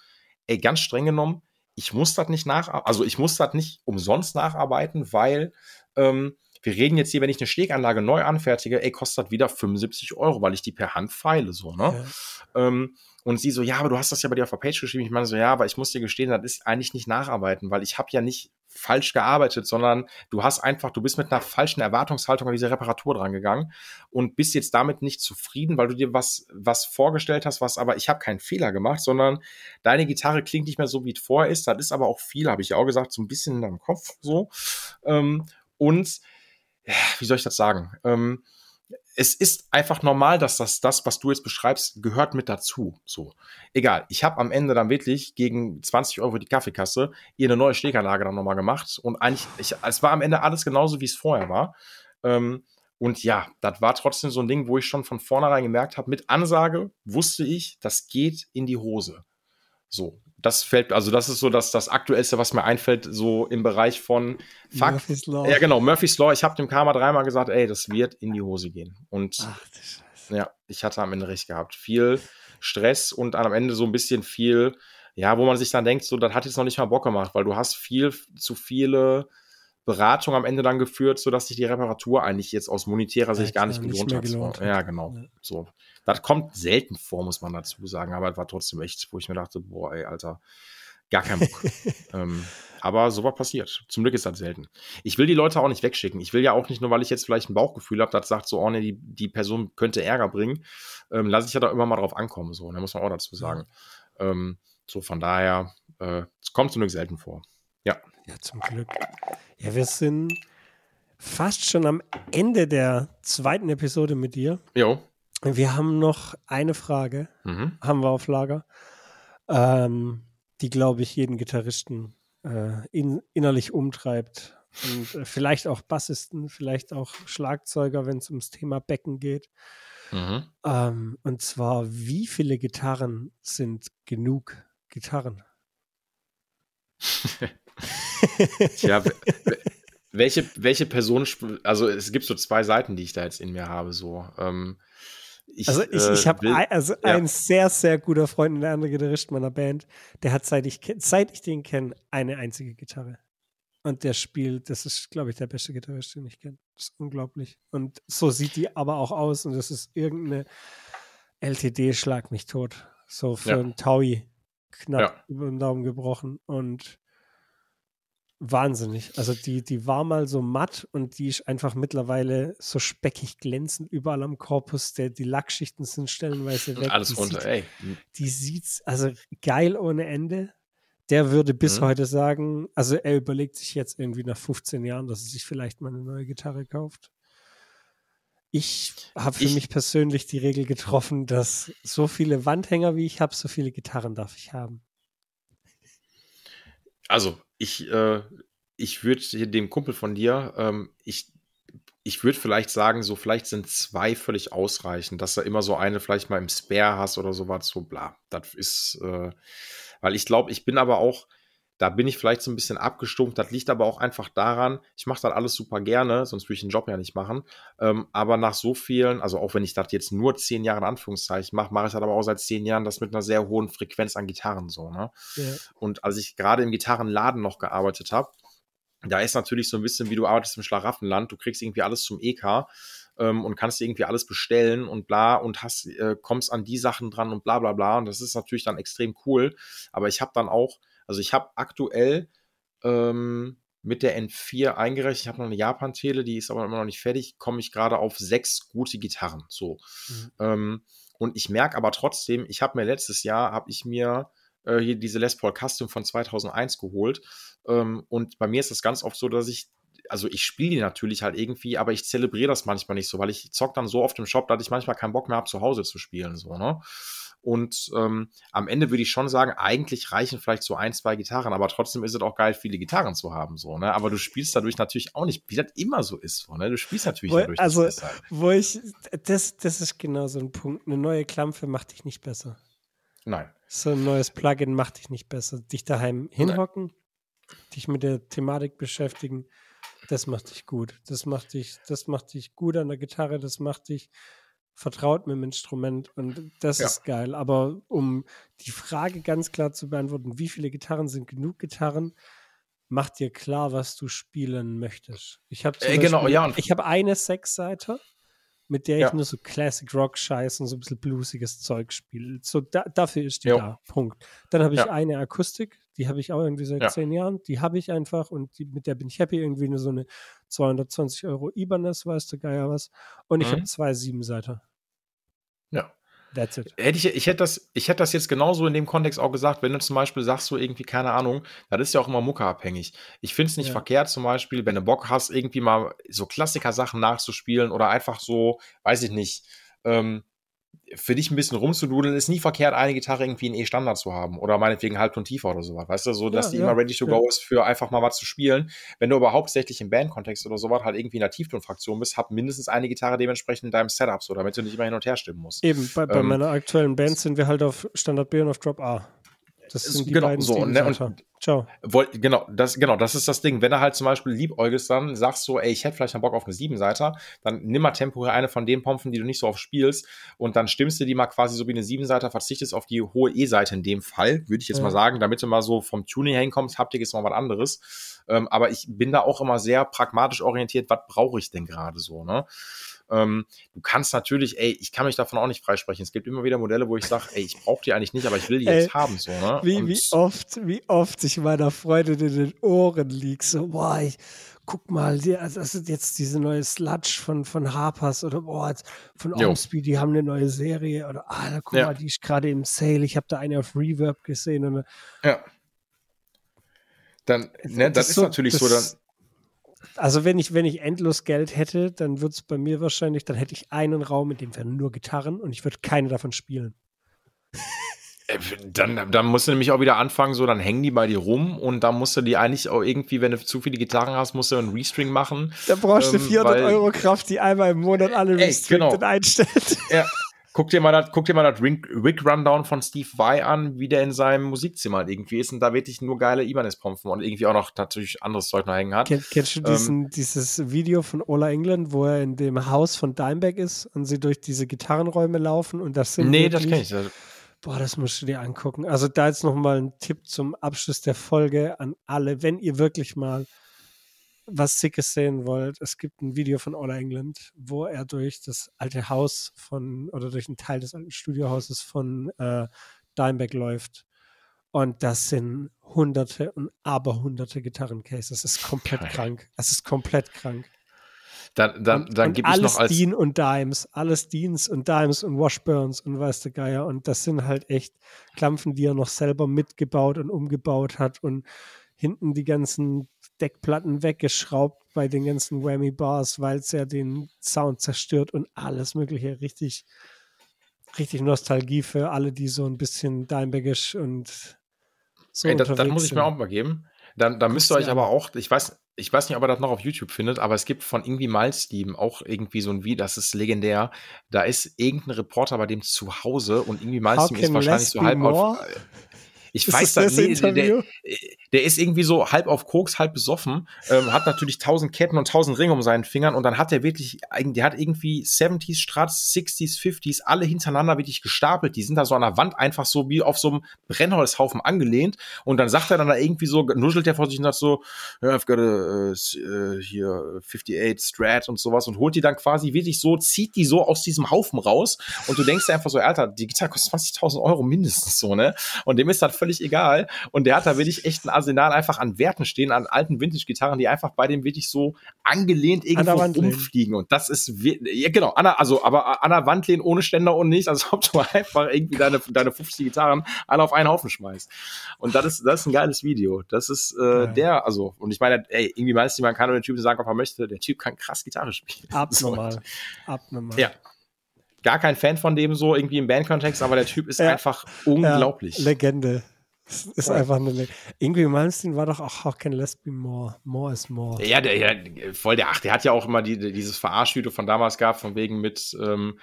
ey, ganz streng genommen, ich muss das nicht nach, also ich muss das nicht umsonst nacharbeiten, weil ähm, wir reden jetzt hier, wenn ich eine Steganlage neu anfertige, ey, kostet das wieder 75 Euro, weil ich die per Hand feile, so, ne? Ähm, und sie so, ja, aber du hast das ja bei dir auf der Page geschrieben. Ich meine so, ja, aber ich muss dir gestehen, das ist eigentlich nicht nacharbeiten, weil ich habe ja nicht falsch gearbeitet, sondern du hast einfach, du bist mit einer falschen Erwartungshaltung an diese Reparatur dran gegangen und bist jetzt damit nicht zufrieden, weil du dir was, was vorgestellt hast, was aber, ich habe keinen Fehler gemacht, sondern deine Gitarre klingt nicht mehr so, wie es vorher ist. Das ist aber auch viel, habe ich ja auch gesagt, so ein bisschen in deinem Kopf so. Ähm, und ja, wie soll ich das sagen? Ähm, es ist einfach normal, dass das, das, was du jetzt beschreibst, gehört mit dazu. So. Egal. Ich habe am Ende dann wirklich gegen 20 Euro die Kaffeekasse ihr eine neue Steganlage dann nochmal gemacht. Und eigentlich, ich, es war am Ende alles genauso, wie es vorher war. Ähm, und ja, das war trotzdem so ein Ding, wo ich schon von vornherein gemerkt habe, mit Ansage wusste ich, das geht in die Hose. So, das fällt, also das ist so das, das Aktuellste, was mir einfällt, so im Bereich von Fuck. Murphy's Law. Ja, genau, Murphy's Law. Ich habe dem Karma dreimal gesagt, ey, das wird in die Hose gehen. Und Ach, ja, ich hatte am Ende recht gehabt. Viel Stress und am Ende so ein bisschen viel, ja, wo man sich dann denkt, so, das hat jetzt noch nicht mal Bock gemacht, weil du hast viel zu viele Beratung am Ende dann geführt, sodass sich die Reparatur eigentlich jetzt aus monetärer Sicht gar nicht gelohnt, nicht hat. gelohnt hat. Ja, genau. Ja. So. Das kommt selten vor, muss man dazu sagen, aber es war trotzdem echt, wo ich mir dachte, boah, ey, Alter, gar kein Bock. <laughs> ähm, aber sowas passiert. Zum Glück ist das selten. Ich will die Leute auch nicht wegschicken. Ich will ja auch nicht nur, weil ich jetzt vielleicht ein Bauchgefühl habe, das sagt so, oh nee, die, die Person könnte Ärger bringen, ähm, lasse ich ja da immer mal drauf ankommen. So, da ne, muss man auch dazu sagen. Ähm, so, von daher, äh, es kommt zum Glück selten vor. Ja. Ja, zum Glück. Ja, wir sind fast schon am Ende der zweiten Episode mit dir. Jo. Wir haben noch eine Frage, mhm. haben wir auf Lager, ähm, die, glaube ich, jeden Gitarristen äh, in, innerlich umtreibt. Und äh, vielleicht auch Bassisten, vielleicht auch Schlagzeuger, wenn es ums Thema Becken geht. Mhm. Ähm, und zwar, wie viele Gitarren sind genug Gitarren? <laughs> Tja, welche, welche Person, also es gibt so zwei Seiten, die ich da jetzt in mir habe, so. Ähm, ich, also ich, ich habe äh, ein, also ja. ein sehr, sehr guter Freund in der andere Gitarrist meiner Band, der hat, seit ich, seit ich den kenne, eine einzige Gitarre. Und der spielt, das ist, glaube ich, der beste Gitarrist, den ich kenne. Das ist unglaublich. Und so sieht die aber auch aus und das ist irgendeine LTD, schlag mich tot. So für ja. einen Taui knapp ja. über den Daumen gebrochen. Und wahnsinnig. Also die, die war mal so matt und die ist einfach mittlerweile so speckig glänzend überall am Korpus. Der, die Lackschichten sind stellenweise weg. Alles die runter, sieht, ey. Die sieht's also geil ohne Ende. Der würde bis mhm. heute sagen, also er überlegt sich jetzt irgendwie nach 15 Jahren, dass er sich vielleicht mal eine neue Gitarre kauft. Ich habe für ich, mich persönlich die Regel getroffen, dass so viele Wandhänger wie ich habe, so viele Gitarren darf ich haben. Also ich, äh, ich würde dem Kumpel von dir, ähm, ich, ich würde vielleicht sagen, so vielleicht sind zwei völlig ausreichend, dass du immer so eine vielleicht mal im Spare hast oder sowas, so bla. Das ist, äh, weil ich glaube, ich bin aber auch, da bin ich vielleicht so ein bisschen abgestumpft. Das liegt aber auch einfach daran, ich mache das alles super gerne, sonst würde ich den Job ja nicht machen. Ähm, aber nach so vielen, also auch wenn ich das jetzt nur zehn Jahre in Anführungszeichen mache, mache ich das aber auch seit zehn Jahren das mit einer sehr hohen Frequenz an Gitarren so. Ne? Ja. Und als ich gerade im Gitarrenladen noch gearbeitet habe, da ist natürlich so ein bisschen, wie du arbeitest im Schlaraffenland, du kriegst irgendwie alles zum EK ähm, und kannst irgendwie alles bestellen und bla und hast, äh, kommst an die Sachen dran und bla bla bla. Und das ist natürlich dann extrem cool. Aber ich habe dann auch also ich habe aktuell ähm, mit der N4 eingerechnet, ich habe noch eine Japan-Tele, die ist aber immer noch nicht fertig, komme ich gerade auf sechs gute Gitarren. So. Mhm. Ähm, und ich merke aber trotzdem, ich habe mir letztes Jahr, habe ich mir äh, hier diese Les Paul Custom von 2001 geholt. Ähm, und bei mir ist das ganz oft so, dass ich also ich spiele die natürlich halt irgendwie, aber ich zelebriere das manchmal nicht so, weil ich zock dann so oft im Shop, dass ich manchmal keinen Bock mehr habe, zu Hause zu spielen. So, ne? Und ähm, am Ende würde ich schon sagen, eigentlich reichen vielleicht so ein, zwei Gitarren, aber trotzdem ist es auch geil, viele Gitarren zu haben. So, ne? Aber du spielst dadurch natürlich auch nicht, wie das immer so ist. So, ne? Du spielst natürlich wo, dadurch also, besser. Wo ich, das, das ist genau so ein Punkt. Eine neue Klampfe macht dich nicht besser. Nein. So ein neues Plugin macht dich nicht besser. Dich daheim hinhocken, Nein. dich mit der Thematik beschäftigen, das macht dich gut. Das macht dich, das macht dich gut an der Gitarre, das macht dich vertraut mit dem Instrument und das ja. ist geil. Aber um die Frage ganz klar zu beantworten, wie viele Gitarren sind genug Gitarren, mach dir klar, was du spielen möchtest. Ich habe äh, genau, ja. ich habe eine Sechsseite, mit der ja. ich nur so Classic Rock Scheiß und so ein bisschen bluesiges Zeug spiele. So da, dafür ist die jo. da. Punkt. Dann habe ich ja. eine Akustik, die habe ich auch irgendwie seit ja. zehn Jahren. Die habe ich einfach und die, mit der bin ich happy. Irgendwie nur so eine 220 Euro Ibanez, weißt du, Geier was. Und ich mhm. habe zwei Siebenseiter. Ja. That's it. Hätte ich, ich, hätte das, ich hätte das jetzt genauso in dem Kontext auch gesagt, wenn du zum Beispiel sagst, so irgendwie, keine Ahnung, das ist ja auch immer muckeabhängig. Ich finde es nicht Ja. verkehrt, zum Beispiel, wenn du Bock hast, irgendwie mal so Klassiker-Sachen nachzuspielen oder einfach so, weiß ich nicht, ähm, für dich ein bisschen rumzududeln, ist nie verkehrt, eine Gitarre irgendwie in E-Standard zu haben oder meinetwegen halbton tiefer oder sowas, weißt du, so, dass Ja, die ja, immer ready to ja. go ist, für einfach mal was zu spielen. Wenn du aber hauptsächlich im Bandkontext oder sowas halt irgendwie in der Tieftonfraktion bist, hab mindestens eine Gitarre dementsprechend in deinem Setup, so, damit du nicht immer hin und her stimmen musst. Eben, bei, bei Ähm, meiner aktuellen Band sind wir halt auf Standard B und auf Drop A. Das Ist- sind die genau, beiden so, ne, und-. Ciao. Woll, genau, das, genau, das ist das Ding. Wenn du halt zum Beispiel liebäugelst, dann sagst du, ey, ich hätte vielleicht mal Bock auf eine Siebenseiter, dann nimm mal temporär eine von den Pompen, die du nicht so oft spielst, und dann stimmst du die mal quasi so wie eine Siebenseiter, verzichtest auf die hohe E-Seite in dem Fall, würde ich jetzt Ja. mal sagen, damit du mal so vom Tuning hinkommst, Haptik ist mal was anderes. Ähm, aber ich bin da auch immer sehr pragmatisch orientiert, was brauche ich denn gerade so, ne? Ähm, du kannst natürlich, ey, ich kann mich davon auch nicht freisprechen. Es gibt immer wieder Modelle, wo ich sage, ey, ich brauche die eigentlich nicht, aber ich will die Ey, jetzt haben, so, ne? Wie, wie oft, wie oft ich meiner Freundin in den Ohren lieg, so, boah, ich, guck mal, die, also das ist jetzt diese neue Sludge von, von Harpers oder boah, jetzt von. Ormsby, die haben eine neue Serie oder, ah, da, guck Ja. mal, die ist gerade im Sale, ich habe da eine auf Reverb gesehen und Ja. Dann, ne, das, ist so- natürlich so, dann, das- Also wenn ich, wenn ich endlos Geld hätte, dann würde es bei mir wahrscheinlich, dann hätte ich einen Raum, in dem wären nur Gitarren und ich würde keine davon spielen. Äh, Dann, dann musst du nämlich auch wieder anfangen, so, dann hängen die bei dir rum und dann musst du die eigentlich auch irgendwie, wenn du zu viele Gitarren hast, musst du einen Restring machen. Da brauchst du Ähm, 400 weil- Euro Kraft, die einmal im Monat alle Ey, restricted genau. einstellt. Ja. <laughs> Guck dir mal das, guck dir mal das Rick Rundown von Steve Vai an, wie der in seinem Musikzimmer halt irgendwie ist und da wirklich nur geile Ibanez-Pompen und irgendwie auch noch natürlich anderes Zeug noch hängen hat. Kenn, kennst du Ähm, diesen, dieses Video von Ola England, wo er in dem Haus von Dimebag ist und sie durch diese Gitarrenräume laufen und das sind Nee, das wirklich- kenn ich. Boah, das musst du dir angucken. Also da jetzt nochmal ein Tipp zum Abschluss der Folge an alle. Wenn ihr wirklich mal was Sickes sehen wollt, es gibt ein Video von Ola England, wo er durch das alte Haus von, oder durch einen Teil des alten Studiohauses von äh, Dimebag läuft. Und das sind hunderte und aberhunderte Gitarrencases. Es ist komplett Geil. krank. Es ist komplett krank. Dann, dann, und, dann und gebe ich alles noch als. Dean und Dimes, alles Deans und Dimes und Washburns und weiß der Geier. Und das sind halt echt Klampfen, die er noch selber mitgebaut und umgebaut hat und hinten die ganzen Deckplatten weggeschraubt bei den ganzen Whammy Bars, weil es ja den Sound zerstört und alles Mögliche. Richtig, richtig Nostalgie für alle, die so ein bisschen Dimebaggisch und so Ey, das, das muss ich mir auch mal geben. Dann, dann müsst ihr euch aber auch, ich weiß, ich weiß nicht, ob ihr das noch auf YouTube findet, aber es gibt von irgendwie Milesteam auch irgendwie so ein Video, das ist legendär. Da ist irgendein Reporter bei dem zu Hause und irgendwie Milesteam ist wahrscheinlich so halb auf. Ich Ist weiß das das, nee, der, der ist irgendwie so halb auf Koks, halb besoffen, ähm, hat natürlich tausend Ketten und tausend Ringe um seinen Fingern und dann hat er wirklich, der hat irgendwie 70s, Strats, 60s, 50s, alle hintereinander wirklich gestapelt. Die sind da so an der Wand einfach so wie auf so einem Brennholzhaufen angelehnt und dann sagt er dann da irgendwie so, nuschelt er vor sich und sagt so, ja, I've got a, äh, hier 58 Strat und sowas und holt die dann quasi wirklich so, zieht die so aus diesem Haufen raus und du denkst dir einfach so, Alter, die Gitarre kostet 20.000 Euro mindestens so, ne? Und dem ist das völlig egal. Und der hat da wirklich echt ein Arsenal einfach an Werten stehen, an alten Vintage-Gitarren, die einfach bei dem wirklich so angelehnt irgendwo lehnen. rumfliegen. Und das ist, ja genau, an der, also, aber an der Wand lehnen ohne Ständer und nichts, als ob du <laughs> einfach irgendwie deine, deine 50 Gitarren alle auf einen Haufen schmeißt. Und das ist, das ist ein geiles Video. Das ist äh, Geil. der, also, und ich meine, ey, irgendwie meinst du, man kann nur den Typen sagen, ob er möchte, der Typ kann krass Gitarre spielen. <laughs> Abnormal. Abnormal. Ja. Gar kein Fan von dem so irgendwie im Bandkontext, aber der Typ ist <laughs> Ja. einfach unglaublich. Ja, Legende. Das ist Ja. einfach eine Legende. Irgendwie Malmsteen war doch auch How Can Less Be More. More is More. Ja, der, ja, voll der, ach, der hat ja auch immer die, dieses Verarschvideo von damals gehabt, von wegen mit, ähm,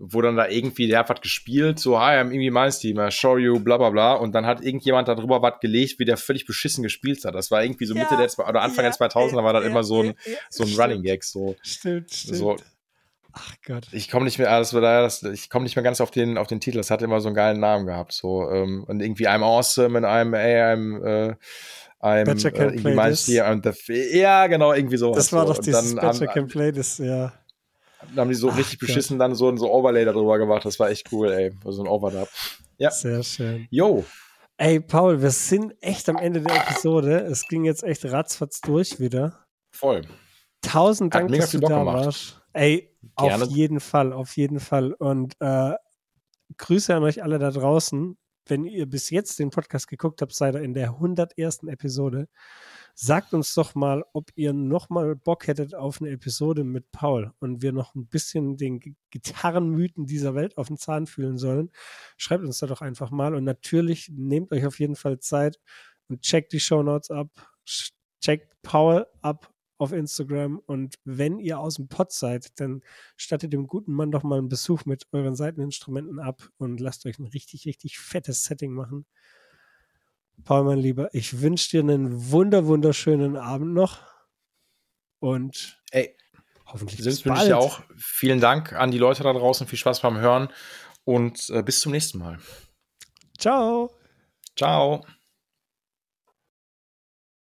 wo dann da irgendwie, der hat was gespielt, so, hi, I'm irgendwie Team, I show you, bla bla bla, und dann hat irgendjemand darüber was gelegt, wie der völlig beschissen gespielt hat. Das war irgendwie so Mitte der, oder Anfang der 2000er war das immer so ein, so ein stimmt. Running Gag, so. Stimmt, stimmt. So. Ach Gott. Ich komme nicht mehr, ah, das war das, ich komme nicht mehr ganz auf den, auf den Titel. Das hat immer so einen geilen Namen gehabt, so ähm, und irgendwie I'm awesome und I'm, ey, I'm, äh, I'm äh, can irgendwie play this. I'm the, ja genau irgendwie so. Das war so. doch dieses dann Better haben, Can Play, das, ja. dann haben die so Ach richtig Gott. beschissen dann so ein so Overlay darüber gemacht. Das war echt cool, ey, so ein Overdub. Ja. Sehr schön. Yo, Ey, Paul, wir sind echt am Ende der Episode. Es ging jetzt echt ratzfatz durch wieder. voll. Tausend Dank, dass du da gemacht. warst. Ey, Gerne. auf jeden Fall, auf jeden Fall. Und äh, Grüße an euch alle da draußen. Wenn ihr bis jetzt den Podcast geguckt habt, seid ihr in der 101. Episode. Sagt uns doch mal, ob ihr noch mal Bock hättet auf eine Episode mit Paul und wir noch ein bisschen den Gitarrenmythen dieser Welt auf den Zahn fühlen sollen. Schreibt uns da doch einfach mal und natürlich nehmt euch auf jeden Fall Zeit und checkt die Show Notes ab, checkt Paul ab auf Instagram und wenn ihr aus dem Pod seid, dann stattet dem guten Mann doch mal einen Besuch mit euren Seiteninstrumenten ab und lasst euch ein richtig, richtig fettes Setting machen. Paul, mein Lieber, ich wünsche dir einen wunder, wunderschönen Abend noch und Ey, hoffentlich bis bald. Ich auch. Vielen Dank an die Leute da draußen, viel Spaß beim Hören und äh, bis zum nächsten Mal. Ciao. Ciao.